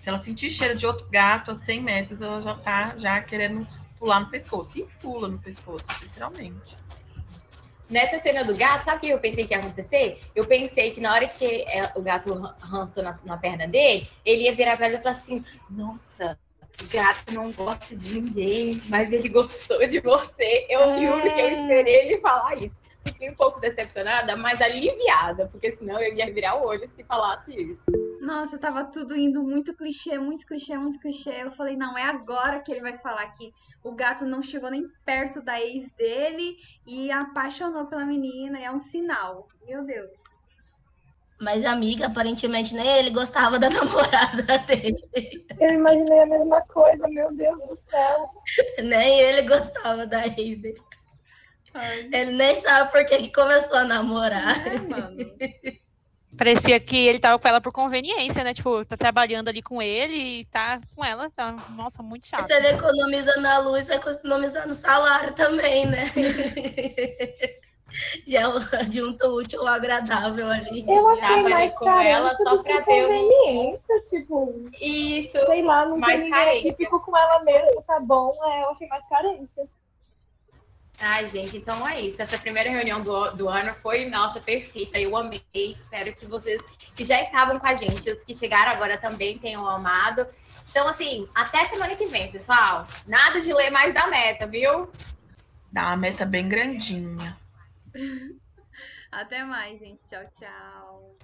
Se ela sentir cheiro de outro gato a 100 metros, ela já tá já querendo pular no pescoço. E pula no pescoço, literalmente. Nessa cena do gato, sabe o que eu pensei que ia acontecer? Eu pensei que na hora que é, o gato rançou na, na perna dele, ele ia virar pra ela e falar assim: Nossa, o gato não gosta de ninguém, mas ele gostou de você. Eu É. juro que eu esperei ele falar isso. Fiquei um pouco decepcionada, mas aliviada, porque senão eu ia virar o olho se falasse isso. Nossa, tava tudo indo muito clichê, muito clichê, muito clichê. Eu falei, não, é agora que ele vai falar que o gato não chegou nem perto da ex dele e apaixonou pela menina, e é um sinal. Meu Deus. Mas, amiga, aparentemente nem ele gostava da [LAUGHS] namorada dele. Eu imaginei a mesma coisa, meu Deus do céu. Nem ele gostava da ex dele. Ele nem sabe por que, começou a namorar. Parecia que ele tava com ela por conveniência, né? Tipo, tá trabalhando ali com ele e tá com ela. Tá... Nossa, muito chato. Se ele economiza na luz, vai economizar no salário também, né? [LAUGHS] Já junta o útil ao agradável ali. Eu achei Tava ali mais com ela só pra ter um- conveniência, tipo... Isso, Sei lá, não mais tem ninguém aqui, fico com ela mesmo, tá bom. É, eu achei mais carência. Ai, gente, então é isso. Essa primeira reunião do, do ano foi, nossa, perfeita. Eu amei. Espero que vocês que já estavam com a gente, os que chegaram agora também tenham amado. Então, assim, até semana que vem, pessoal. Nada de ler mais da meta, viu? Dá uma meta bem grandinha. [LAUGHS] Até mais, gente. Tchau, tchau.